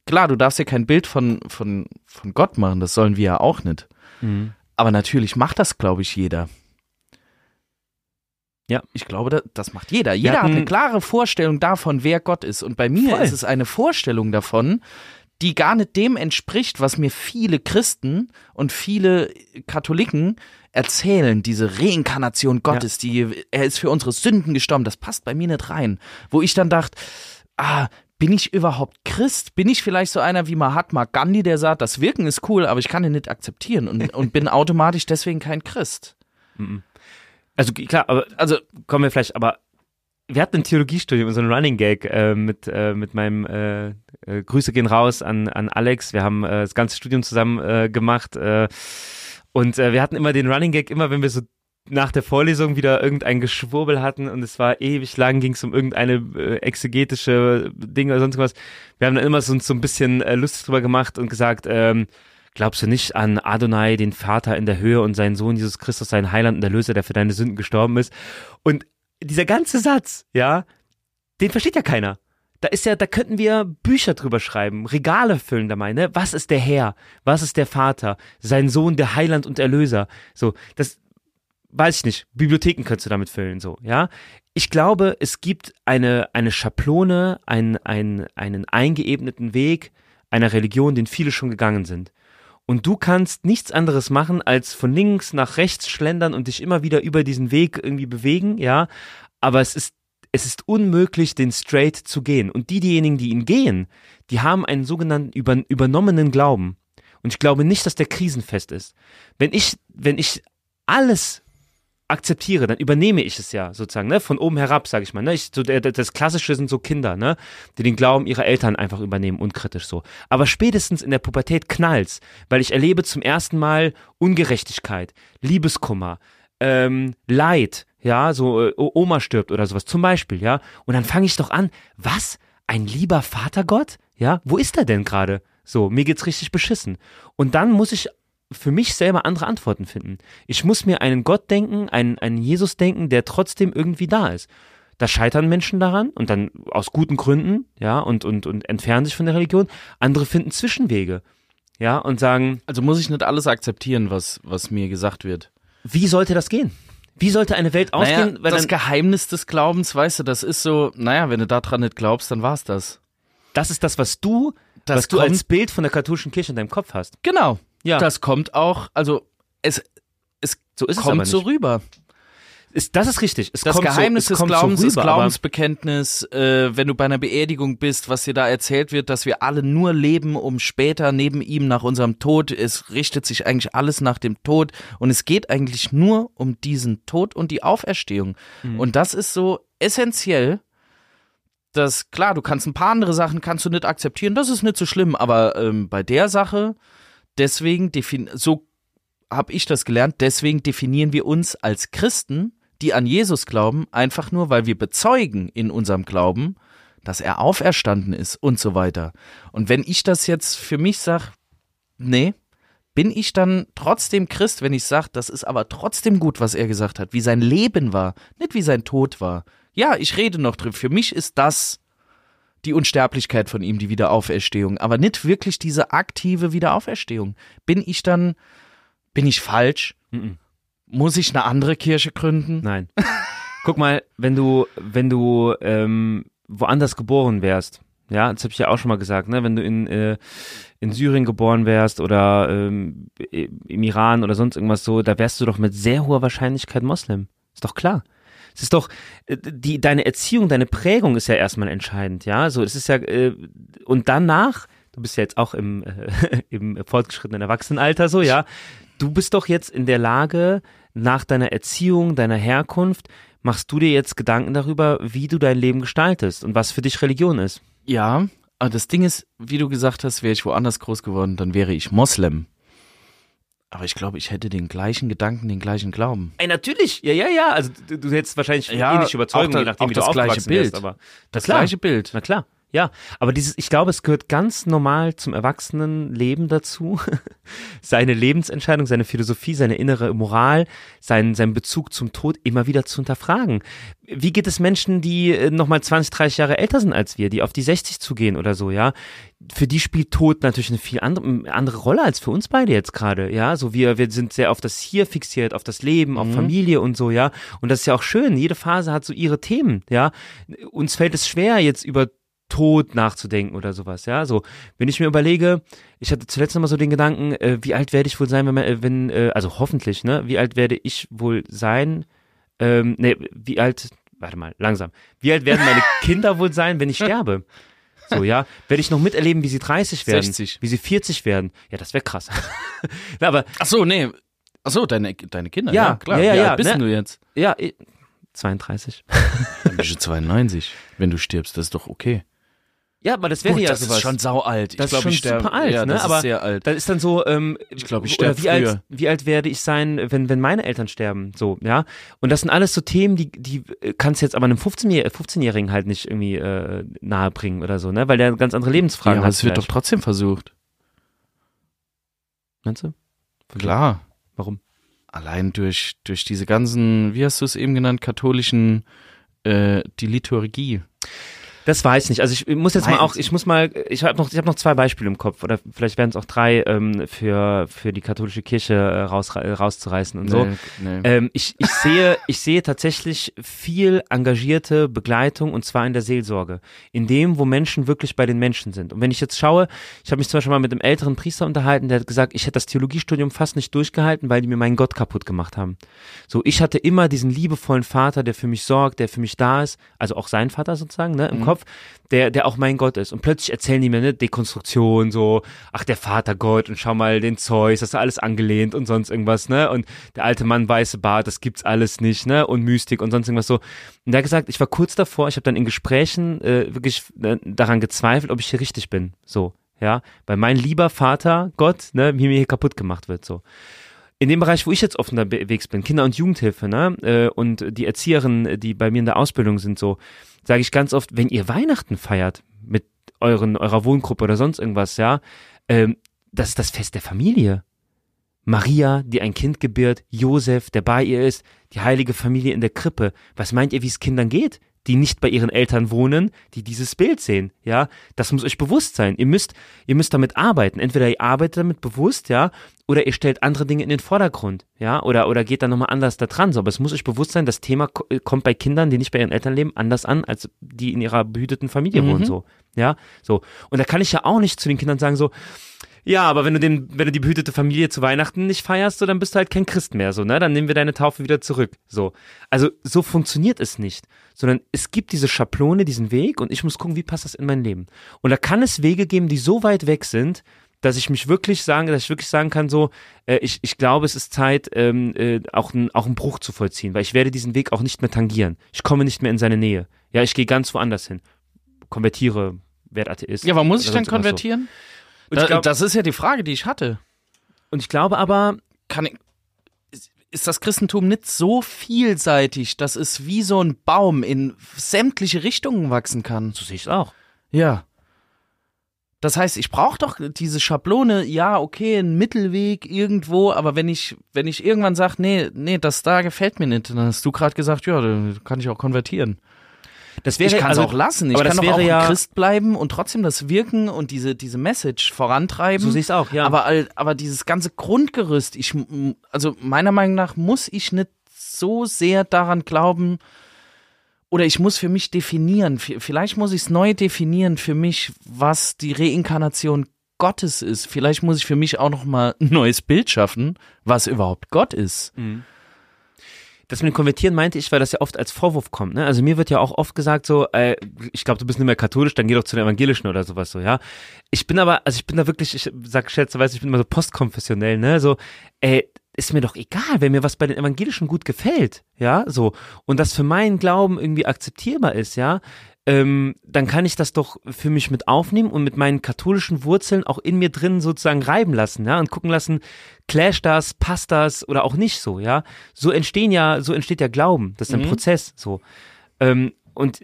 klar, du darfst ja kein Bild von, von, von Gott machen, das sollen wir ja auch nicht. Mhm. Aber natürlich macht das, glaube ich, jeder. Ja. Ich glaube, das, das macht jeder. Jeder hat hatten- eine klare Vorstellung davon, wer Gott ist. Und bei mir Voll. ist es eine Vorstellung davon, die gar nicht dem entspricht, was mir viele Christen und viele Katholiken erzählen, diese Reinkarnation Gottes, die er ist für unsere Sünden gestorben, das passt bei mir nicht rein. Wo ich dann dachte, ah, bin ich überhaupt Christ? Bin ich vielleicht so einer wie Mahatma Gandhi, der sagt, das Wirken ist cool, aber ich kann ihn nicht akzeptieren und, und bin automatisch deswegen kein Christ. Also klar, aber also kommen wir vielleicht, aber wir hatten ein Theologiestudium, so ein Running Gag äh, mit, äh, mit meinem äh, äh, Grüße gehen raus an, an Alex. Wir haben äh, das ganze Studium zusammen äh, gemacht und äh, wir hatten immer den Running Gag, immer wenn wir so nach der Vorlesung wieder irgendein Geschwurbel hatten und es war ewig lang, ging es um irgendeine äh, exegetische Dinge oder sonst was. Wir haben dann immer so, so ein bisschen äh, lustig drüber gemacht und gesagt, ähm, Glaubst du nicht an Adonai, den Vater in der Höhe und seinen Sohn Jesus Christus, seinen Heiland und Erlöser, der für deine Sünden gestorben ist? Und dieser ganze Satz, ja, den versteht ja keiner. Da ist ja, da könnten wir Bücher drüber schreiben, Regale füllen dabei, ne? Was ist der Herr? Was ist der Vater? Sein Sohn, der Heiland und Erlöser? So, das weiß ich nicht. Bibliotheken könntest du damit füllen, so, ja? Ich glaube, es gibt eine, eine Schablone, ein, ein, einen eingeebneten Weg einer Religion, den viele schon gegangen sind. Und du kannst nichts anderes machen, als von links nach rechts schlendern und dich immer wieder über diesen Weg irgendwie bewegen, ja. Aber es ist, es ist unmöglich, den straight zu gehen. Und die, diejenigen, die ihn gehen, die haben einen sogenannten über, übernommenen Glauben. Und ich glaube nicht, dass der krisenfest ist. Wenn ich, wenn ich alles akzeptiere, dann übernehme ich es ja sozusagen, ne, von oben herab, sage ich mal, ne, ich, so das Klassische sind so Kinder, ne, die den Glauben ihrer Eltern einfach übernehmen, unkritisch so. Aber spätestens in der Pubertät knallt's, weil ich erlebe zum ersten Mal Ungerechtigkeit, Liebeskummer, ähm, Leid, ja, so äh, Oma stirbt oder sowas, zum Beispiel, ja, und dann fange ich doch an, was, ein lieber Vatergott, ja, wo ist er denn gerade? So, mir geht's richtig beschissen. Und dann muss ich für mich selber andere Antworten finden. Ich muss mir einen Gott denken, einen, einen Jesus denken, der trotzdem irgendwie da ist. Da scheitern Menschen daran und dann aus guten Gründen, ja, und, und, und entfernen sich von der Religion. Andere finden Zwischenwege, ja, und sagen, Also muss ich nicht alles akzeptieren, was, was mir gesagt wird. wie sollte das gehen? Wie sollte eine Welt ausgehen? Naja, das Geheimnis des Glaubens, weißt du, das ist so, naja, wenn du daran nicht glaubst, dann war's das. das ist das, was du, Das was du als Bild von der katholischen Kirche in deinem Kopf hast. Genau. Ja. Das kommt auch, also es, es So es kommt nicht. so rüber. Ist, das ist richtig. Es Das Geheimnis so, es des Glaubens, so rüber, aber- Glaubensbekenntnis, äh, wenn du bei einer Beerdigung bist, was dir da erzählt wird, dass wir alle nur leben, um später neben ihm nach unserem Tod. Es richtet sich eigentlich alles nach dem Tod und es geht eigentlich nur um diesen Tod und die Auferstehung. Mhm. Und das ist so essentiell, dass klar, du kannst ein paar andere Sachen kannst du nicht akzeptieren, das ist nicht so schlimm, aber ähm, bei der Sache, deswegen so habe ich das gelernt, deswegen definieren wir uns als Christen, die an Jesus glauben, einfach nur, weil wir bezeugen in unserem Glauben, dass er auferstanden ist und so weiter. Und wenn ich das jetzt für mich sage, nee, bin ich dann trotzdem Christ, wenn ich sage, das ist aber trotzdem gut, was er gesagt hat, wie sein Leben war, nicht wie sein Tod war. Ja, ich rede noch drüber. Für mich ist das die Unsterblichkeit von ihm, die Wiederauferstehung, aber nicht wirklich diese aktive Wiederauferstehung. Bin ich dann, bin ich falsch? Mhm. Muss ich eine andere Kirche gründen? Nein. Guck mal, wenn du, wenn du ähm, woanders geboren wärst, ja, das habe ich ja auch schon mal gesagt, ne? Wenn du in, äh, in Syrien geboren wärst oder ähm, im Iran oder sonst irgendwas so, da wärst du doch mit sehr hoher Wahrscheinlichkeit Moslem. Ist doch klar. Es ist doch, äh, die, deine Erziehung, deine Prägung ist ja erstmal entscheidend, ja. So, es ist ja, äh, und danach, du bist ja jetzt auch im, äh, im fortgeschrittenen Erwachsenenalter so, ja. Du bist doch jetzt in der Lage, nach deiner Erziehung, deiner Herkunft, machst du dir jetzt Gedanken darüber, wie du dein Leben gestaltest und was für dich Religion ist. Ja, aber das Ding ist, wie du gesagt hast, wäre ich woanders groß geworden, dann wäre ich Moslem. Aber ich glaube, ich hätte den gleichen Gedanken, den gleichen Glauben. Ey, natürlich, ja, ja, ja. Also du, du hättest wahrscheinlich Ja, ähnliche Überzeugung, auch da- je nachdem, wie du das gleiche aufgewachsen wärst, Bild. aber Das klar. gleiche Bild. Na klar. Ja, aber dieses, ich glaube, es gehört ganz normal zum Erwachsenenleben dazu, seine Lebensentscheidung, seine Philosophie, seine innere Moral, seinen, seinen Bezug zum Tod immer wieder zu hinterfragen. Wie geht es Menschen, die nochmal 20, 30 Jahre älter sind als wir, die auf die 60 zugehen oder so, ja? Für die spielt Tod natürlich eine viel andere, andere Rolle als für uns beide jetzt gerade, ja? So wir, wir sind sehr auf das Hier fixiert, auf das Leben, auf Familie und so, ja? Und das ist ja auch schön. Jede Phase hat so ihre Themen, ja? Uns fällt es schwer, jetzt über Tod nachzudenken oder sowas, ja. So, wenn ich mir überlege, ich hatte zuletzt noch mal so den Gedanken, äh, wie alt werde ich wohl sein, wenn, man, äh, wenn äh, also hoffentlich, ne, wie alt werde ich wohl sein, ähm, ne, wie alt, warte mal, langsam, wie alt werden meine Kinder wohl sein, wenn ich sterbe? So, ja, werde ich noch miterleben, wie sie 30 werden, 60. wie sie 40 werden? Ja, das wäre krass. Na, aber, Ach so, nee. Ach so, deine, deine Kinder. Ja, Ja, klar. ja, ja, Wie ja, alt bist ne? du jetzt? ja, eh, 32. Dann bist du 92. Wenn du stirbst, das ist doch okay. Ja, aber das wäre Gut, ja das sowas. ist schon sau alt. Das ich glaub, ist schon ich sterbe, super alt, ja, ne? Das Aber ist sehr alt. Das ist dann so, ähm, Ich glaub, ich oder sterb wie alt, früher. wie alt werde ich sein, wenn, wenn meine Eltern sterben, so, ja. Und das sind alles so Themen, die, die äh, kannst du jetzt aber einem 15-Jährigen 15 halt nicht irgendwie äh, nahebringen oder so, ne, weil der ganz andere Ja, Lebensfragen aber hat. es wird doch trotzdem versucht. Meinst du? Klar. Warum? Allein durch, durch diese ganzen, wie hast du es eben genannt, katholischen, äh, die Liturgie. Das weiß ich nicht. Also ich muss jetzt mal Nein. auch, ich muss mal, ich habe noch, ich habe noch zwei Beispiele im Kopf oder vielleicht werden es auch drei ähm, für für die katholische Kirche äh, raus, äh, rauszureißen und so. Nee, nee. Ähm, ich, ich sehe, ich sehe tatsächlich viel engagierte Begleitung und zwar in der Seelsorge. In dem, wo Menschen wirklich bei den Menschen sind. Und wenn ich jetzt schaue, ich habe mich zum Beispiel mal mit einem älteren Priester unterhalten, der hat gesagt, ich hätte das Theologiestudium fast nicht durchgehalten, weil die mir meinen Gott kaputt gemacht haben. So, ich hatte immer diesen liebevollen Vater, der für mich sorgt, der für mich da ist, also auch sein Vater sozusagen, ne, im Kopf, der, der auch mein Gott ist. Und plötzlich erzählen die mir, ne, Dekonstruktion, so, ach, der Vater Gott und schau mal den Zeus, das ist alles angelehnt und sonst irgendwas, ne, und der alte Mann weiße Bart, das gibt's alles nicht, ne, und Mystik und sonst irgendwas so. Und der hat gesagt, ich war kurz davor, ich habe dann in Gesprächen äh, wirklich äh, daran gezweifelt, ob ich hier richtig bin, so, ja, weil mein lieber Vater Gott, ne, mir hier kaputt gemacht wird, so in dem Bereich, wo ich jetzt oft unterwegs bin, Kinder- und Jugendhilfe, ne, äh, und die Erzieherinnen, die bei mir in der Ausbildung sind, so, sage ich ganz oft, wenn ihr Weihnachten feiert mit euren, eurer Wohngruppe oder sonst irgendwas, ja, ähm, das ist das Fest der Familie. Maria, die ein Kind gebiert, Josef, der bei ihr ist, die heilige Familie in der Krippe. Was meint ihr, wie es Kindern geht? Die nicht bei ihren Eltern wohnen, die dieses Bild sehen, ja? Das muss euch bewusst sein. Ihr müsst, ihr müsst damit arbeiten. Entweder ihr arbeitet damit bewusst, ja, oder ihr stellt andere Dinge in den Vordergrund, ja, oder, oder geht dann nochmal anders da dran. So, aber es muss euch bewusst sein, das Thema äh, kommt bei Kindern, die nicht bei ihren Eltern leben, anders an, als die in ihrer behüteten Familie wohnen, so, ja, so. Und da kann ich ja auch nicht zu den Kindern sagen, so, ja, aber wenn du den, wenn du die behütete Familie zu Weihnachten nicht feierst, so, dann bist du halt kein Christ mehr, so, ne? Dann nehmen wir deine Taufe wieder zurück, so. Also, so funktioniert es nicht. Sondern es gibt diese Schablone, diesen Weg und ich muss gucken, wie passt das in mein Leben. Und da kann es Wege geben, die so weit weg sind, dass ich mich wirklich sagen, dass ich wirklich sagen kann, so, äh, ich, ich glaube, es ist Zeit, ähm, äh, auch, ein, auch einen Bruch zu vollziehen, weil ich werde diesen Weg auch nicht mehr tangieren. Ich komme nicht mehr in seine Nähe. Ja, ich gehe ganz woanders hin. konvertiere, werde Atheist. Ja, warum muss ich irgendwas konvertieren? So. Da, glaub, das ist ja die Frage, die ich hatte. und ich glaube aber, Kann ich, ist- ist das Christentum nicht so vielseitig, dass es wie so ein Baum in sämtliche Richtungen wachsen kann? so sehe ich es auch. Ja. Das heißt, ich brauche doch diese Schablone, ja, okay, ein Mittelweg irgendwo, aber wenn ich, wenn ich irgendwann sage, nee, nee, das da gefällt mir nicht, dann hast du gerade gesagt, ja, dann kann ich auch konvertieren. Das wäre ich kann es also, auch lassen. Ich aber kann das doch auch wäre ja- ein Christ bleiben und trotzdem das Wirken und diese, diese Message vorantreiben. So sehe ich auch, ja. Aber, aber dieses ganze Grundgerüst, ich, also meiner Meinung nach muss ich nicht so sehr daran glauben, oder ich muss für mich definieren, vielleicht muss ich es neu definieren für mich, was die Reinkarnation Gottes ist. Vielleicht muss ich für mich auch noch mal ein neues Bild schaffen, was überhaupt Gott ist. Das mit dem Konvertieren meinte ich, weil das ja oft als Vorwurf kommt. Ne? Also mir wird ja auch oft gesagt so, äh, ich glaube, du bist nicht mehr katholisch, dann geh doch zu den Evangelischen oder sowas so, ja. Ich bin aber, also ich bin da wirklich, ich sag schätzweise, ich bin immer so postkonfessionell, ne, so, äh, ist mir doch egal, wenn mir was bei den Evangelischen gut gefällt, ja, so, und das für meinen Glauben irgendwie akzeptierbar ist, ja, ähm, dann kann ich das doch für mich mit aufnehmen und mit meinen katholischen Wurzeln auch in mir drin sozusagen reiben lassen, ja, und gucken lassen, clash das, passt das oder auch nicht so, ja. So entstehen ja, so entsteht ja Glauben, das ist ein Mhm. Prozess, so. Ähm, und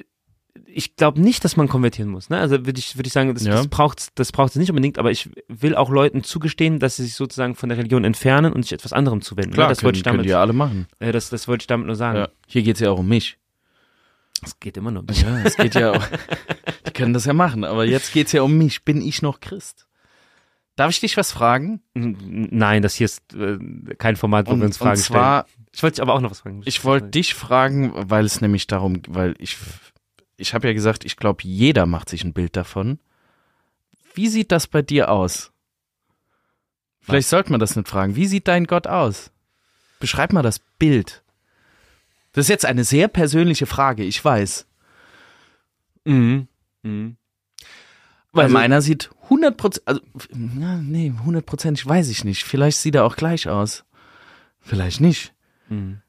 ich glaube nicht, dass man konvertieren muss. Ne? Also würde ich, würde ich sagen, das, Ja. das braucht das braucht's nicht unbedingt, aber ich will auch Leuten zugestehen, dass sie sich sozusagen von der Religion entfernen und sich etwas anderem zuwenden. Klar, ne? das können, wollte ich können damit, die ja alle machen. äh, das, das wollte ich damit nur sagen. Ja. Hier geht's ja auch um mich. Das geht immer noch. Ja, es geht ja auch. Die können das ja machen, aber jetzt geht's ja um mich. Bin ich noch Christ? Darf ich dich was fragen? Nein, das hier ist äh, kein Format, wo Und, wir uns Fragen und zwar, stellen. Ich wollte dich aber auch noch was fragen. ich wollte dich fragen, weil es nämlich darum, weil ich, ich habe ja gesagt, ich glaube, jeder macht sich ein Bild davon. Wie sieht das bei dir aus? Vielleicht sollte man das nicht fragen. Wie sieht dein Gott aus? Beschreib mal das Bild. Das ist jetzt eine sehr persönliche Frage, ich weiß. Mhm. Mhm. Weil Also- meiner sieht 100%, also, ja, nee, 100%, weiß ich nicht. Vielleicht sieht er auch gleich aus. Vielleicht nicht. Mhm.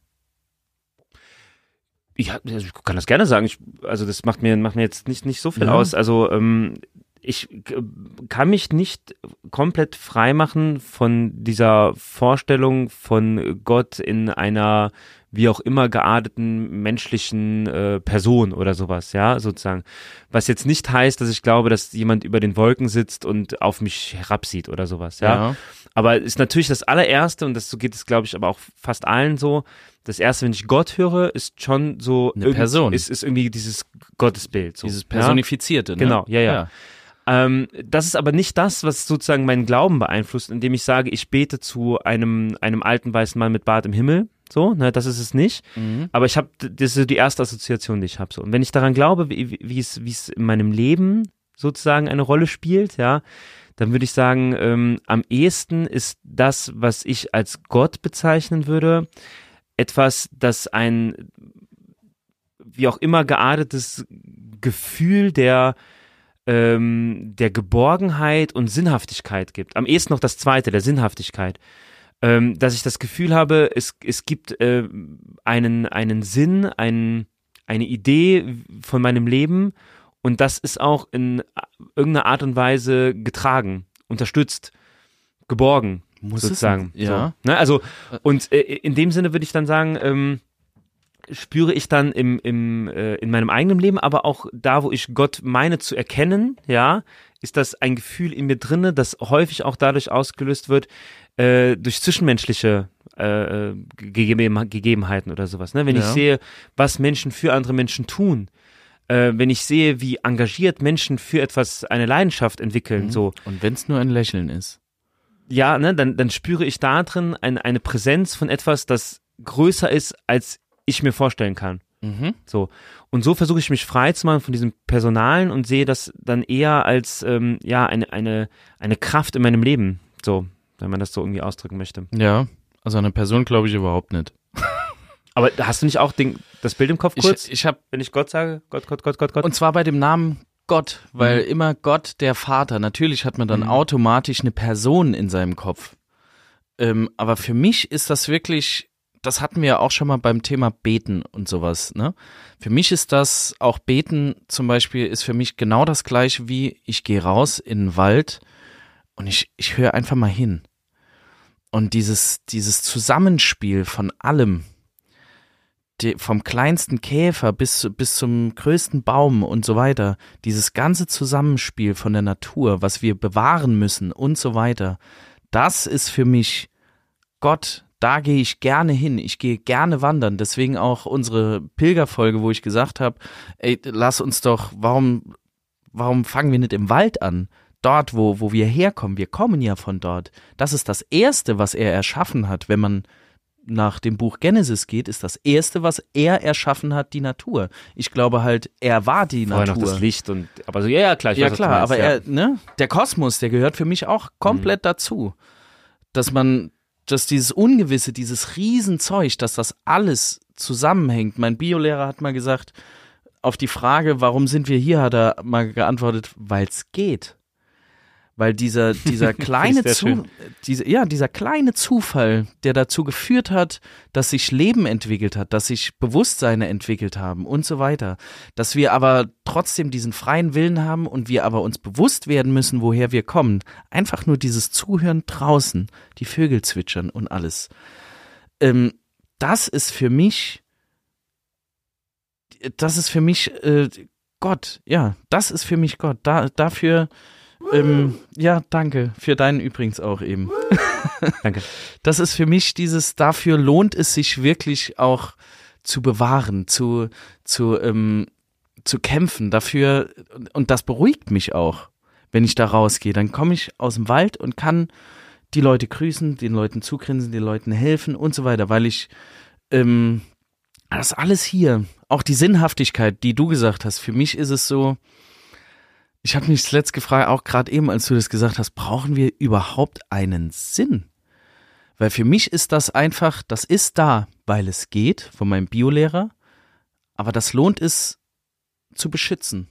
Ja, also ich kann das gerne sagen. Ich, also das macht mir, macht mir jetzt nicht, nicht so viel Ja. aus. Also ähm, ich kann mich nicht komplett frei machen von dieser Vorstellung von Gott in einer wie auch immer gearteten menschlichen äh, Person oder sowas, ja, sozusagen. Was jetzt nicht heißt, dass ich glaube, dass jemand über den Wolken sitzt und auf mich herabsieht oder sowas, ja. Aber ist natürlich das allererste, und das so geht es, glaube ich, aber auch fast allen so. Das erste, wenn ich Gott höre, ist schon so Eine Person. Ist, ist irgendwie dieses Gottesbild. So, Dieses ja? Personifizierte, ne? Genau, ja, ja. Ähm, das ist aber nicht das, was sozusagen meinen Glauben beeinflusst, indem ich sage, ich bete zu einem, einem alten weißen Mann mit Bart im Himmel. So, ne, das ist es nicht. Mhm. Aber ich habe, das ist die erste Assoziation, die ich habe. So. Und wenn ich daran glaube, es, wie es in meinem Leben sozusagen eine Rolle spielt, ja, dann würde ich sagen, ähm, am ehesten ist das, was ich als Gott bezeichnen würde, etwas, das ein wie auch immer geartetes Gefühl der ähm, der Geborgenheit und Sinnhaftigkeit gibt. Am ehesten noch das zweite, der Sinnhaftigkeit. Ähm, dass ich das Gefühl habe, es, es gibt äh, einen, einen Sinn, einen, eine Idee von meinem Leben und das ist auch in irgendeiner Art und Weise getragen, unterstützt, geborgen, Muss sozusagen. es? Ja. So, ne? Also, und äh, in dem Sinne würde ich dann sagen, ähm, spüre ich dann im, im, äh, in meinem eigenen Leben, aber auch da, wo ich Gott meine zu erkennen, ja, ist das ein Gefühl in mir drinne, das häufig auch dadurch ausgelöst wird, äh, durch zwischenmenschliche äh, äh, Gegeben Gegebenheiten oder sowas. Ne? Wenn ich Ja. sehe, was Menschen für andere Menschen tun, äh, wenn ich sehe, wie engagiert Menschen für etwas eine Leidenschaft entwickeln, Mhm. so, Und wenn es nur ein Lächeln ist. ja, ne, dann, dann spüre ich da drin ein, eine Präsenz von etwas, das größer ist, als ich mir vorstellen kann. Mhm. So. Und so versuche ich mich frei zu machen von diesem Personalen und sehe das dann eher als ähm, ja eine, eine, eine Kraft in meinem Leben. So, wenn man das so irgendwie ausdrücken möchte. Ja, also an eine Person glaube ich überhaupt nicht. Aber hast du nicht auch den, das Bild im Kopf kurz, Ich, ich habe wenn ich Gott sage? Gott, Gott, Gott, Gott, Gott. und zwar bei dem Namen Gott, weil Mhm. immer Gott der Vater. Natürlich hat man dann Mhm. automatisch eine Person in seinem Kopf. Ähm, aber für mich ist das wirklich das hatten wir ja auch schon mal beim Thema Beten und sowas, ne? Für mich ist das, auch Beten zum Beispiel, ist für mich genau das gleiche wie, ich gehe raus in den Wald und ich, ich höre einfach mal hin. Und dieses, dieses Zusammenspiel von allem, die, vom kleinsten Käfer bis, bis zum größten Baum und so weiter, dieses ganze Zusammenspiel von der Natur, was wir bewahren müssen und so weiter, das ist für mich Gott, da gehe ich gerne hin, ich gehe gerne wandern. Deswegen auch unsere Pilgerfolge, wo ich gesagt habe, ey, lass uns doch, warum, warum fangen wir nicht im Wald an? Dort, wo, wo wir herkommen, wir kommen ja von dort. Das ist das Erste, was er erschaffen hat, wenn man nach dem Buch Genesis geht, ist das erste, was er erschaffen hat, die Natur. Ich glaube halt, er war die Vorher Natur. noch das Licht und aber so ja, ja klar, ich ja klar, meinst, aber ja. er, ne, der Kosmos, der gehört für mich auch komplett Mhm. dazu. Dass man, dass dieses Ungewisse, dieses Riesenzeug, dass das alles zusammenhängt. Mein Biolehrer hat mal gesagt, auf die Frage, warum sind wir hier, hat er mal geantwortet, weil es geht. Weil dieser, dieser kleine Zu, diese, ja, dieser kleine Zufall, der dazu geführt hat, dass sich Leben entwickelt hat, dass sich Bewusstseine entwickelt haben und so weiter. Dass wir aber trotzdem diesen freien Willen haben und wir aber uns bewusst werden müssen, woher wir kommen. Einfach nur dieses Zuhören draußen, die Vögel zwitschern und alles. Ähm, das ist für mich, das ist für mich äh, Gott, ja, das ist für mich Gott. Da, dafür, ähm, ja, danke. Für deinen übrigens auch eben. Danke. Das ist für mich dieses, dafür lohnt es sich wirklich auch zu bewahren, zu, zu, ähm, zu kämpfen, dafür, und das beruhigt mich auch, wenn ich da rausgehe. Dann komme ich aus dem Wald und kann die Leute grüßen, den Leuten zugrinsen, den Leuten helfen und so weiter, weil ich, ähm, das alles hier, auch die Sinnhaftigkeit, die du gesagt hast, für mich ist es so, ich habe mich zuletzt gefragt, auch gerade eben, als du das gesagt hast, brauchen wir überhaupt einen Sinn? Weil für mich ist das einfach, das ist da, weil es geht, von meinem Biolehrer, aber das lohnt es zu beschützen.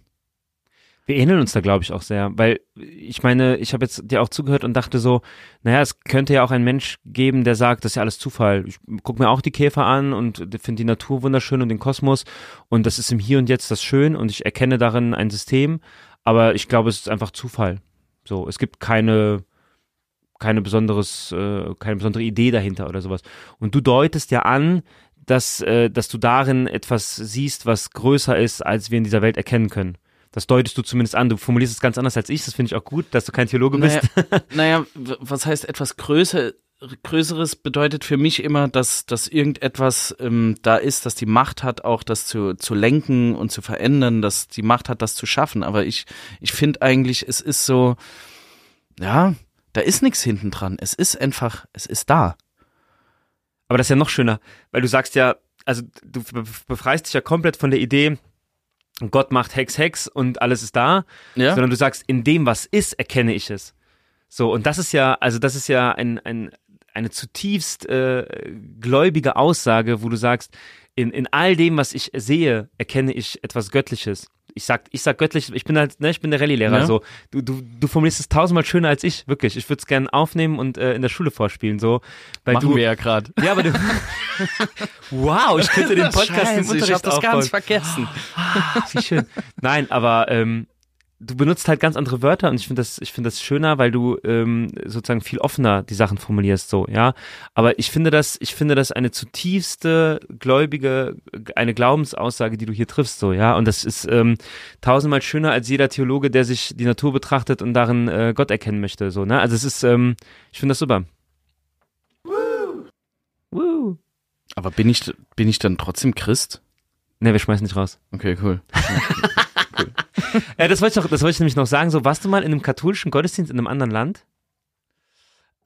Wir ähneln uns da, glaube ich, auch sehr, weil ich meine, ich habe jetzt dir auch zugehört und dachte so, naja, es könnte ja auch ein Mensch geben, der sagt, das ist ja alles Zufall. Ich gucke mir auch die Käfer an und finde die Natur wunderschön und den Kosmos und das ist im Hier und Jetzt das Schön und ich erkenne darin ein System, aber ich glaube, es ist einfach Zufall. So, es gibt keine keine besonderes, äh, keine besondere Idee dahinter oder sowas. Und du deutest ja an, dass, äh, dass du darin etwas siehst, was größer ist, als wir in dieser Welt erkennen können. Das deutest du zumindest an. Du formulierst es ganz anders als ich. Das finde ich auch gut, dass du kein Theologe Naja, bist. naja, was heißt etwas größer, Größeres bedeutet für mich immer, dass, dass irgendetwas ähm, da ist, dass die Macht hat, auch das zu, zu lenken und zu verändern, dass die Macht hat, das zu schaffen. Aber ich, ich finde eigentlich, es ist so, ja, da ist nichts hinten dran. Es ist einfach, es ist da. Aber das ist ja noch schöner, weil du sagst ja, also du be- befreist dich ja komplett von der Idee, Gott macht Hex, Hex und alles ist da, Ja. sondern du sagst, in dem, was ist, erkenne ich es. So, und das ist ja, also das ist ja ein, ein, eine zutiefst äh, gläubige Aussage, wo du sagst, in, in all dem, was ich sehe, erkenne ich etwas Göttliches. Ich sag, ich sag göttlich, ich bin halt, ne, ich bin der Rallye-Lehrer, Ja. so. Du, du, du formulierst es tausendmal schöner als ich, wirklich. Ich würde es gerne aufnehmen und äh, in der Schule vorspielen, so. Weil Machen du, wir ja gerade. ja, aber du. wow, ich könnte den Podcast im Scheiße, ich Unterricht hab das aufbauen. ganz vergessen. Wie schön. Nein, aber ähm, du benutzt halt ganz andere Wörter und ich finde das, ich finde das schöner, weil du ähm, sozusagen viel offener die Sachen formulierst, so, ja. Aber ich finde das, ich finde das eine zutiefste gläubige, eine Glaubensaussage, die du hier triffst, so, ja. Und das ist ähm, tausendmal schöner als jeder Theologe, der sich die Natur betrachtet und darin äh, Gott erkennen möchte, so, ne. Also es ist, ähm, ich finde das super. Woo. Aber bin ich, bin ich dann trotzdem Christ? Ne, wir schmeißen nicht raus. Okay, cool. Ja, das wollte ich noch, das wollte ich nämlich noch sagen. So, warst du mal in einem katholischen Gottesdienst in einem anderen Land?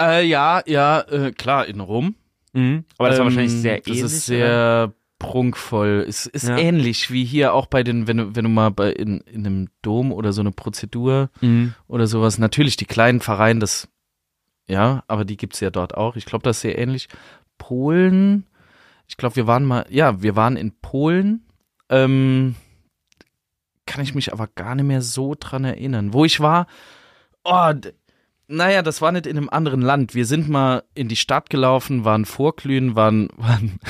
Äh, ja, ja, äh, klar, in Rom. Mhm. Aber das war Ähm, wahrscheinlich sehr ähnlich. Das ist oder? sehr prunkvoll. Es ist Ja. ähnlich wie hier auch bei den, wenn du, wenn du mal bei in, in einem Dom oder so eine Prozedur Mhm. oder sowas, natürlich die kleinen Vereine, das, ja, aber die gibt's ja dort auch. Ich glaube, das ist sehr ähnlich. Polen, ich glaube, wir waren mal, ja, wir waren in Polen, ähm, kann ich mich aber gar nicht mehr so dran erinnern. Wo ich war, oh, naja, das war nicht in einem anderen Land. Wir sind mal in die Stadt gelaufen, waren vorglühen, waren, waren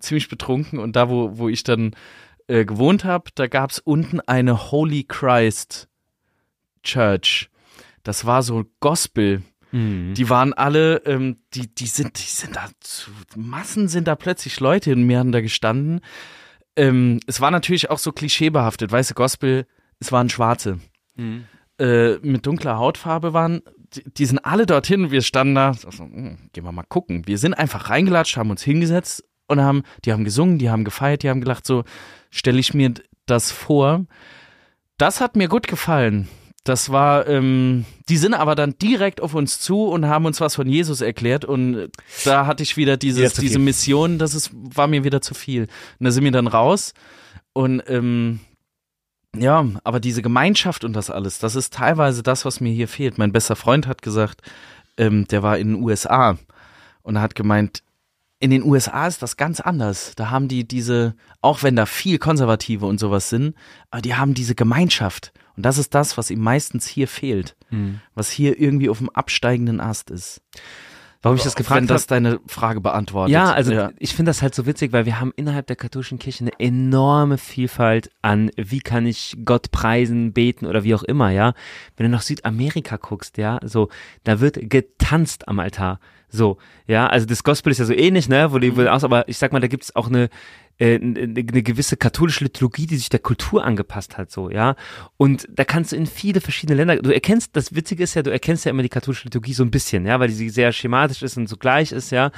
ziemlich betrunken und da, wo, wo ich dann äh, gewohnt habe, da gab es unten eine Holy Christ Church. Das war so Gospel. Mhm. Die waren alle, ähm, die, die sind, die sind da zu Massen sind da plötzlich Leute in mir haben da gestanden. Ähm, es war natürlich auch so klischeebehaftet, weiße Gospel, es waren Schwarze. Mhm. Äh, mit dunkler Hautfarbe waren, die, die sind alle dorthin, wir standen da, so, hm, gehen wir mal gucken. Wir sind einfach reingelatscht, haben uns hingesetzt und haben, die haben gesungen, die haben gefeiert, die haben gelacht, so stelle ich mir das vor. Das hat mir gut gefallen. Das war, ähm, die sind aber dann direkt auf uns zu und haben uns was von Jesus erklärt und da hatte ich wieder dieses, viel. diese Mission, das ist, war mir wieder zu viel. Und da sind wir dann raus und ähm, ja, aber diese Gemeinschaft und das alles, das ist teilweise das, was mir hier fehlt. Mein bester Freund hat gesagt, ähm, der war in den USA und er hat gemeint, in den USA ist das ganz anders. Da haben die diese, auch wenn da viel Konservative und sowas sind, aber die haben diese Gemeinschaft. Und das ist das, was ihm meistens hier fehlt. Mhm. Was hier irgendwie auf dem absteigenden Ast ist. Warum ich das gefragt habe. das deine Frage beantwortet. Ja, also ja. ich finde das halt so witzig, weil wir haben innerhalb der katholischen Kirche eine enorme Vielfalt an, wie kann ich Gott preisen, beten oder wie auch immer, ja. Wenn du nach Südamerika guckst, ja, so, da wird getanzt am Altar. So, ja, also das Gospel ist ja so ähnlich, ne, wo die, wo aus, aber ich sag mal, da gibt's auch eine, äh, eine eine gewisse katholische Liturgie, die sich der Kultur angepasst hat, so, ja. Und da kannst du in viele verschiedene Länder, du erkennst, das Witzige ist ja, du erkennst ja immer die katholische Liturgie so ein bisschen, ja, weil sie sehr schematisch ist und so gleich ist, ja.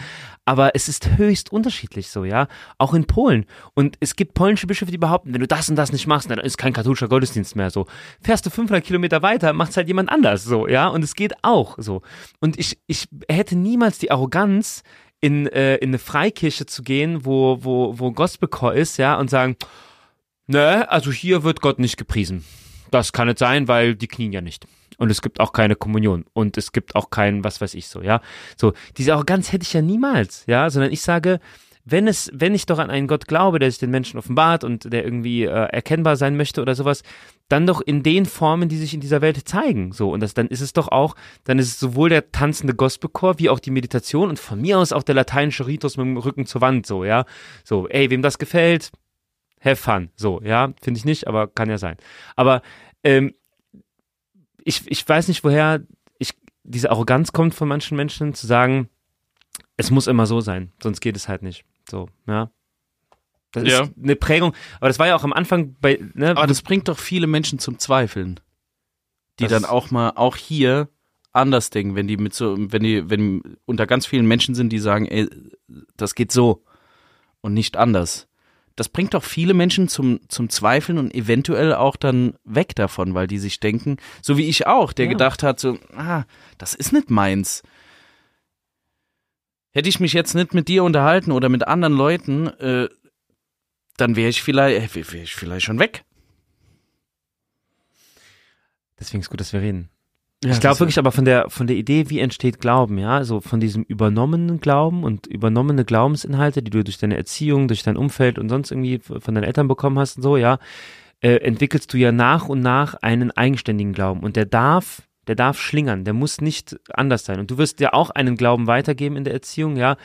Aber es ist höchst unterschiedlich so, ja. Auch in Polen. Und es gibt polnische Bischöfe, die behaupten, wenn du das und das nicht machst, dann ist kein katholischer Gottesdienst mehr so. Fährst du 500 Kilometer weiter, macht's halt jemand anders so, ja. Und es geht auch so. Und ich, ich hätte niemals die Arroganz, in, äh, in eine Freikirche zu gehen, wo, wo, wo Gospelchor ist, ja, und sagen, ne, also hier wird Gott nicht gepriesen. Das kann nicht sein, weil die knien ja nicht. Und es gibt auch keine Kommunion. Und es gibt auch kein, was weiß ich so, ja. So, diese Arroganz hätte ich ja niemals, ja, sondern ich sage, wenn es, wenn ich doch an einen Gott glaube, der sich den Menschen offenbart und der irgendwie äh, erkennbar sein möchte oder sowas, dann doch in den Formen, die sich in dieser Welt zeigen. So, und das, dann ist es doch auch, dann ist es sowohl der tanzende Gospelchor wie auch die Meditation und von mir aus auch der lateinische Ritus mit dem Rücken zur Wand, so, ja. So, ey, wem das gefällt, have fun. So, ja, finde ich nicht, aber kann ja sein. Aber ähm, ich, ich weiß nicht, woher ich, diese Arroganz kommt von manchen Menschen, zu sagen, es muss immer so sein, sonst geht es halt nicht. So, ja. Das Ja. ist eine Prägung, aber das war ja auch am Anfang bei, ne, Aber das bringt doch viele Menschen zum Zweifeln. Die Das- dann auch mal, auch hier anders denken, wenn die mit so, wenn die, wenn unter ganz vielen Menschen sind, die sagen, ey, das geht so und nicht anders. Das bringt doch viele Menschen zum, zum Zweifeln und eventuell auch dann weg davon, weil die sich denken, so wie ich auch, der Ja. gedacht hat, so, ah, das ist nicht meins. Hätte ich mich jetzt nicht mit dir unterhalten oder mit anderen Leuten, äh, dann wäre ich vielleicht, wäre wär ich vielleicht schon weg. deswegen ist gut, dass wir reden. Ja, ich glaube wirklich aber von der, von der Idee, wie entsteht Glauben, ja, so von diesem übernommenen Glauben und übernommene Glaubensinhalte, die du durch deine Erziehung, durch dein Umfeld und sonst irgendwie von deinen Eltern bekommen hast und so, ja, äh, entwickelst du ja nach und nach einen eigenständigen Glauben und der darf, der darf schlingern, der muss nicht anders sein und du wirst ja auch einen Glauben weitergeben in der Erziehung, ja,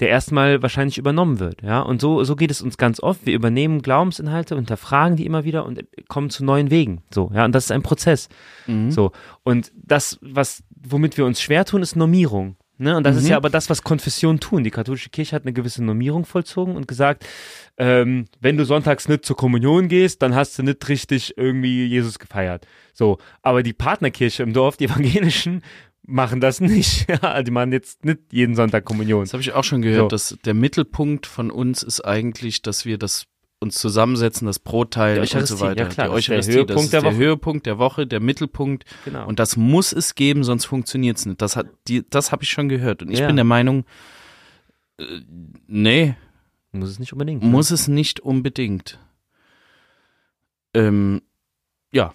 der erstmal wahrscheinlich übernommen wird, ja, und so, so geht es uns ganz oft, wir übernehmen Glaubensinhalte, hinterfragen die immer wieder und kommen zu neuen Wegen, so, ja, und das ist ein Prozess. Mhm. So. Und das, was, womit wir uns schwer tun, ist Normierung. Ne? Und das ist Mhm. ja aber das, was Konfessionen tun. Die katholische Kirche hat eine gewisse Normierung vollzogen und gesagt, ähm, wenn du sonntags nicht zur Kommunion gehst, dann hast du nicht richtig irgendwie Jesus gefeiert. So. Aber die Partnerkirche im Dorf, die evangelischen, machen das nicht. Ja, die machen jetzt nicht jeden Sonntag Kommunion. Das habe ich auch schon gehört, So. dass der Mittelpunkt von uns ist eigentlich, dass wir das uns zusammensetzen, das Brot teilen Die und so Eucharistie, weiter. ja klar, die ist der Eucharistie, Höhepunkt das ist der der Woche. Höhepunkt der Woche, der Mittelpunkt. Genau. Und das muss es geben, sonst funktioniert es nicht. Das hat die, das habe ich schon gehört. Und ich Ja. bin der Meinung, äh, nee, Muss es nicht unbedingt. muss es nicht unbedingt. Ähm, ja,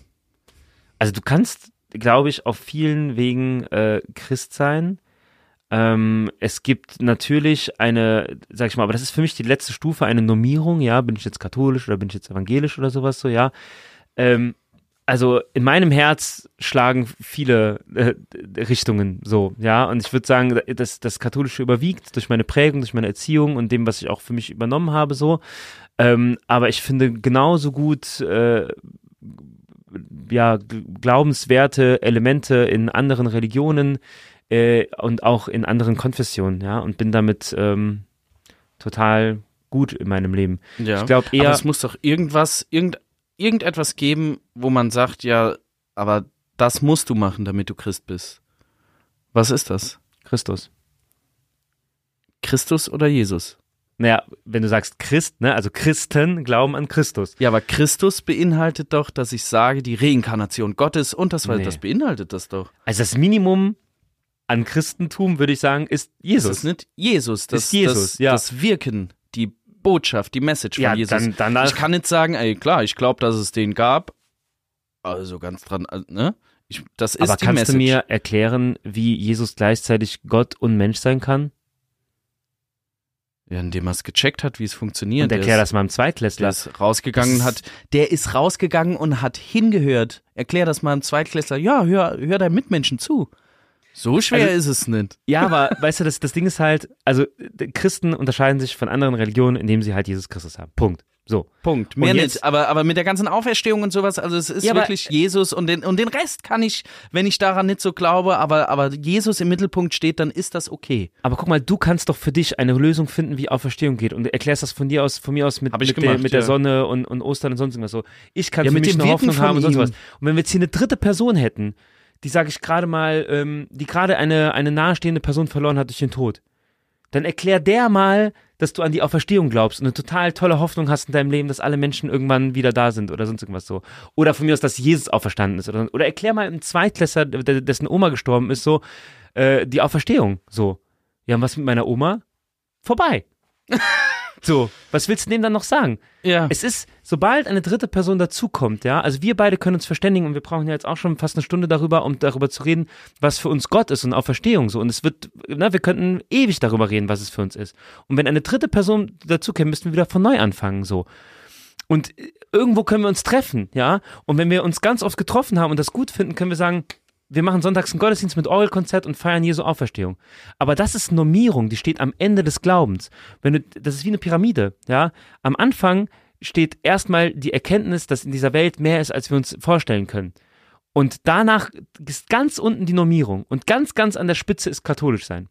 Also du kannst, glaube ich, auf vielen Wegen äh, Christ sein. Ähm, es gibt natürlich eine, sag ich mal, aber das ist für mich die letzte Stufe, eine Normierung, ja, bin ich jetzt katholisch oder bin ich jetzt evangelisch oder sowas so, ja. Ähm, also in meinem Herz schlagen viele äh, Richtungen so, ja. Und ich würde sagen, dass das Katholische überwiegt durch meine Prägung, durch meine Erziehung und dem, was ich auch für mich übernommen habe, so. Ähm, aber ich finde genauso gut äh, ja, glaubenswerte Elemente in anderen Religionen äh, und auch in anderen Konfessionen, ja, und bin damit ähm, total gut in meinem Leben. Ja. Ich glaube eher. Aber es muss doch irgendwas, irgend, irgendetwas geben, wo man sagt, ja, aber das musst du machen, damit du Christ bist. Was ist das? Christus. Christus oder Jesus? Naja, wenn du sagst Christ, ne, also Christen glauben an Christus. Ja, aber Christus beinhaltet doch, dass ich sage, die Reinkarnation Gottes und das, Nee. das beinhaltet das doch. Also das Minimum an Christentum, würde ich sagen, ist Jesus. Das ist nicht Jesus, das Ist Jesus, das, ja. das Wirken, die Botschaft, die Message ja, von Jesus. dann, danach, ich kann nicht sagen, ey, klar, ich glaube, dass es den gab. Also ganz dran, äh, ne? Ich, das ist aber die kannst Message. du mir erklären, wie Jesus gleichzeitig Gott und Mensch sein kann? ja, indem er es gecheckt hat, wie es funktioniert. Und Der erklär das mal einem Zweitklässler. Der ist rausgegangen, Das hat, der ist rausgegangen und hat hingehört. Erklär das mal einem Zweitklässler. Ja, hör, hör deinen Mitmenschen zu. So schwer Also- ist es nicht. Ja, aber weißt du, das, das Ding ist halt, also Christen unterscheiden sich von anderen Religionen, indem sie halt Jesus Christus haben. Punkt. So. Punkt. Mehr jetzt- nicht. Aber, aber mit der ganzen Auferstehung und sowas, also es ist Ja, aber- wirklich Jesus und den, und den Rest kann ich, wenn ich daran nicht so glaube, aber, aber Jesus im Mittelpunkt steht, dann ist das okay. Aber guck mal, du kannst doch für dich eine Lösung finden, wie Auferstehung geht. Und erklärst das von dir aus, von mir aus mit, mit, gemacht, der, mit der ja. Sonne und, und Ostern und sonst irgendwas so. Ich kann Ja, für mit mich eine Hoffnung haben und sonst was. Und wenn wir jetzt hier eine dritte Person hätten, die sage ich gerade mal, ähm, die gerade eine, eine nahestehende Person verloren hat durch den Tod, dann erklär der mal, dass du an die Auferstehung glaubst und eine total tolle Hoffnung hast in deinem Leben, dass alle Menschen irgendwann wieder da sind oder sonst irgendwas so. Oder von mir aus, dass Jesus auferstanden ist. Oder, oder erklär mal einem Zweitklässler, dessen Oma gestorben ist, so, äh, die Auferstehung. So. Ja, und was mit meiner Oma? Vorbei. so, was willst du dem dann noch sagen? Ja. Es ist, sobald eine dritte Person dazukommt, ja, also wir beide können uns verständigen und wir brauchen ja jetzt auch schon fast eine Stunde darüber, um darüber zu reden, was für uns Gott ist und Auferstehung so. Und es wird, na, wir könnten ewig darüber reden, was es für uns ist. Und wenn eine dritte Person dazukommt, müssten wir wieder von neu anfangen, so. Und irgendwo können wir uns treffen, ja. Und wenn wir uns ganz oft getroffen haben und das gut finden, können wir sagen, wir machen sonntags einen Gottesdienst mit Orgelkonzert und feiern Jesu Auferstehung. Aber das ist Normierung, die steht am Ende des Glaubens. Wenn du, das ist wie eine Pyramide, ja. Am Anfang steht erstmal die Erkenntnis, dass in dieser Welt mehr ist, als wir uns vorstellen können. Und danach ist ganz unten die Normierung und ganz, ganz an der Spitze ist katholisch sein.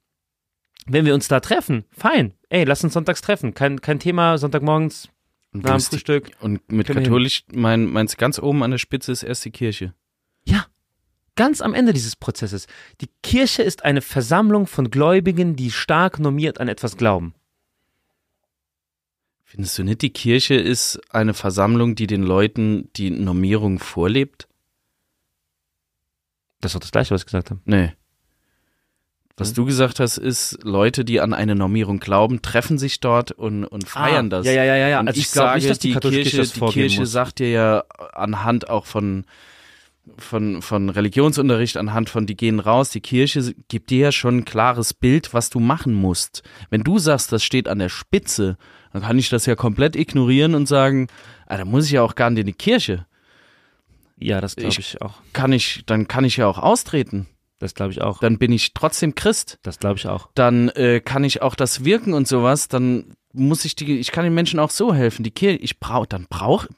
Wenn wir uns da treffen, fein. Ey, lass uns sonntags treffen. Kein, kein Thema, Sonntagmorgens Und, nach dem Frühstück. und mit katholisch, mein, meinst du, ganz oben an der Spitze ist erst die Kirche. Ja, ganz am Ende dieses Prozesses. Die Kirche ist eine Versammlung von Gläubigen, die stark normiert an etwas glauben. Findest du nicht, die Kirche ist eine Versammlung, die den Leuten die Normierung vorlebt? Das ist doch das Gleiche, was ich gesagt habe. Nee. Was Hm? du gesagt hast, ist, Leute, die an eine Normierung glauben, treffen sich dort und, und feiern das. Ah, Ja, ja, ja, ja. ja. Und Also ich, ich, glaube sage, nicht, dass die, die Kirche, Kirche das die Kirche muss. sagt dir ja anhand auch von, von, von Religionsunterricht, anhand von, die gehen raus, die Kirche gibt dir ja schon ein klares Bild, was du machen musst. Wenn du sagst, das steht an der Spitze, dann kann ich das ja komplett ignorieren und sagen, ah, da muss ich ja auch gar nicht in die Kirche. ja, das glaube ich- ich auch. Kann ich, dann kann ich ja auch austreten. Das glaube ich auch. Dann bin ich trotzdem Christ. Das glaube ich auch. Dann äh, kann ich auch das wirken und sowas. Dann muss ich die, ich kann den Menschen auch so helfen. Die Kirche, ich brauche, dann brauche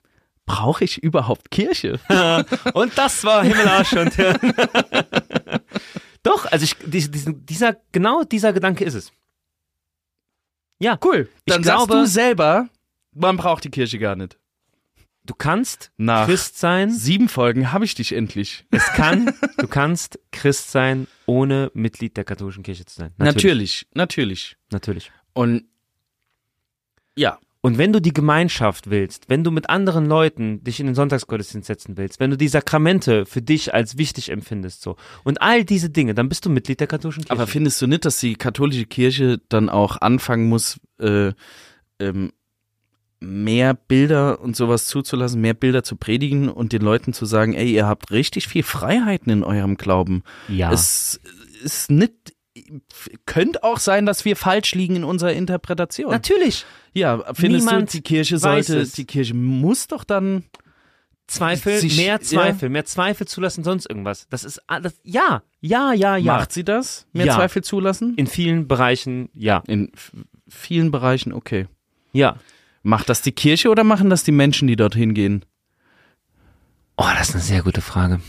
brauche ich überhaupt Kirche? Und das war Himmelarsch und Hirn. Doch, also ich, dieser, genau dieser Gedanke ist es. Ja, Cool. Ich Dann glaube- sagst du selber, man braucht die Kirche gar nicht. du kannst Nach Christ sein. sieben Folgen habe ich dich endlich. Es kann, du kannst Christ sein, ohne Mitglied der katholischen Kirche zu sein. Natürlich, natürlich. Natürlich. Und ja, Und wenn du die Gemeinschaft willst, wenn du mit anderen Leuten dich in den Sonntagsgottesdienst setzen willst, wenn du die Sakramente für dich als wichtig empfindest, so und all diese Dinge, dann bist du Mitglied der katholischen Kirche. aber findest du nicht, dass die katholische Kirche dann auch anfangen muss, äh, ähm, mehr Bilder und sowas zuzulassen, mehr Bilder zu predigen und den Leuten zu sagen, ey, ihr habt richtig viel Freiheiten in eurem Glauben. ja. Es ist nicht, könnte auch sein, dass wir falsch liegen in unserer Interpretation. Natürlich. Ja, findest Niemand du, die Kirche sollte, die Kirche muss doch dann Zweifel, Sich- mehr ja. Zweifel, mehr Zweifel zulassen, sonst irgendwas. Das ist alles, ja, ja, ja, ja. Macht sie das? Mehr Ja. Zweifel zulassen? In vielen Bereichen, ja, In vielen Bereichen, okay. ja. Macht das die Kirche oder machen das die Menschen, die dorthin gehen? Oh, das ist eine sehr gute Frage.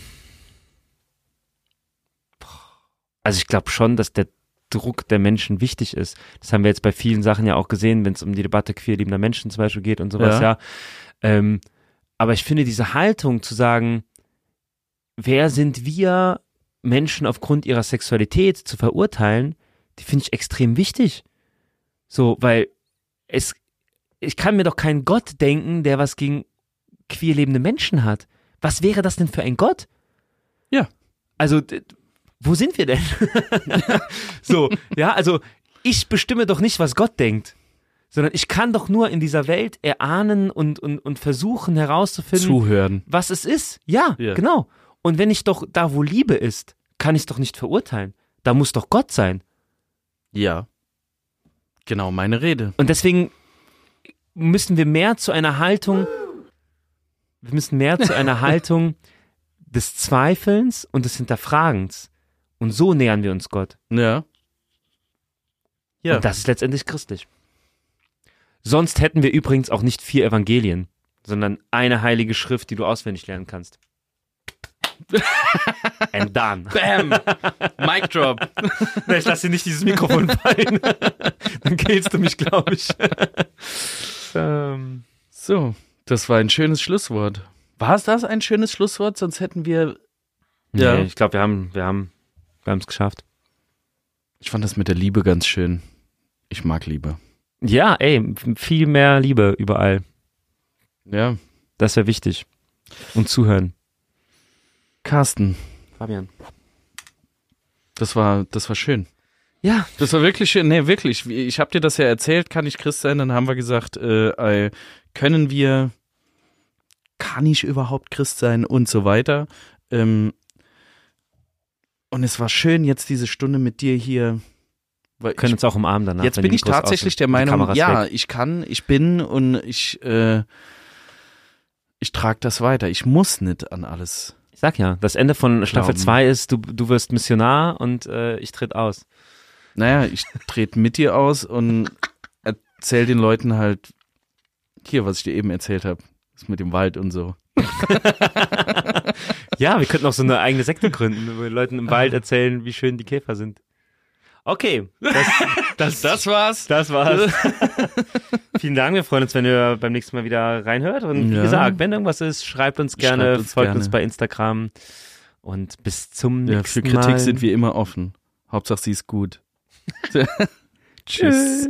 Also ich glaube schon, dass der Druck der Menschen wichtig ist. Das haben wir jetzt bei vielen Sachen ja auch gesehen, wenn es um die Debatte queerliebender Menschen zum Beispiel geht und sowas, Ja. ja. Ähm, aber ich finde diese Haltung zu sagen, wer sind wir, Menschen aufgrund ihrer Sexualität zu verurteilen, die finde ich extrem wichtig. So, weil es, ich kann mir doch keinen Gott denken, der was gegen queer lebende Menschen hat. Was wäre das denn für ein Gott? Ja. Also, wo sind wir denn? so, ja, also ich bestimme doch nicht, was Gott denkt, sondern ich kann doch nur in dieser Welt erahnen und, und, und versuchen herauszufinden, Zuhören. was es ist. Ja, Ja. genau. Und wenn ich doch da, wo Liebe ist, kann ich es doch nicht verurteilen. Da muss doch Gott sein. Ja. Genau, meine Rede. Und deswegen müssen wir mehr zu einer Haltung, wir müssen mehr zu einer Haltung des Zweifelns und des Hinterfragens. Und so nähern wir uns Gott. Ja. Ja. Und das ist letztendlich christlich. Sonst hätten wir übrigens auch nicht vier Evangelien, sondern eine heilige Schrift, die du auswendig lernen kannst. And done. Bam! Mic drop. Ich lasse dir nicht dieses Mikrofon fallen. Dann killst du mich, glaube ich. ähm, So, das war ein schönes Schlusswort. War es das ein schönes Schlusswort? Sonst hätten wir. Ja. Nee, ich glaube, wir haben wir haben wir haben es geschafft. Ich fand das mit der Liebe ganz schön. Ich mag Liebe. Ja, ey, viel mehr Liebe überall. Ja. Das wäre wichtig. Und zuhören. Carsten, Fabian. das war, das war schön. Ja, Das war wirklich schön. Nee, wirklich. Ich habe dir das ja erzählt, kann ich Christ sein? Dann haben wir gesagt, äh, äh, können wir, kann ich überhaupt Christ sein und so weiter. Ähm, und es war schön, jetzt diese Stunde mit dir hier. Weil können ich, uns auch umarmen danach. jetzt bin ich tatsächlich der Meinung, ja, weg. ich kann, ich bin und ich, äh, ich trage das weiter. Ich muss nicht an alles. Ich sag ja, das Ende von Staffel Glauben. 2 ist, du, du wirst Missionar und äh, ich tritt aus. Naja, ich trete mit dir aus und erzähl den Leuten halt hier, was ich dir eben erzählt habe. Das mit dem Wald und so. Ja, wir könnten auch so eine eigene Sekte gründen, wo wir Leuten im Wald erzählen, wie schön die Käfer sind. Okay, das, das, Das war's. das war's. Vielen Dank, wir freuen uns, wenn ihr beim nächsten Mal wieder reinhört. Und wie Ja. gesagt, wenn irgendwas ist, schreibt uns gerne, Schreibt uns folgt gerne. uns bei Instagram und bis zum Ja, nächsten für Kritik Mal. sind wir immer offen. Hauptsache sie ist gut. Tschüss.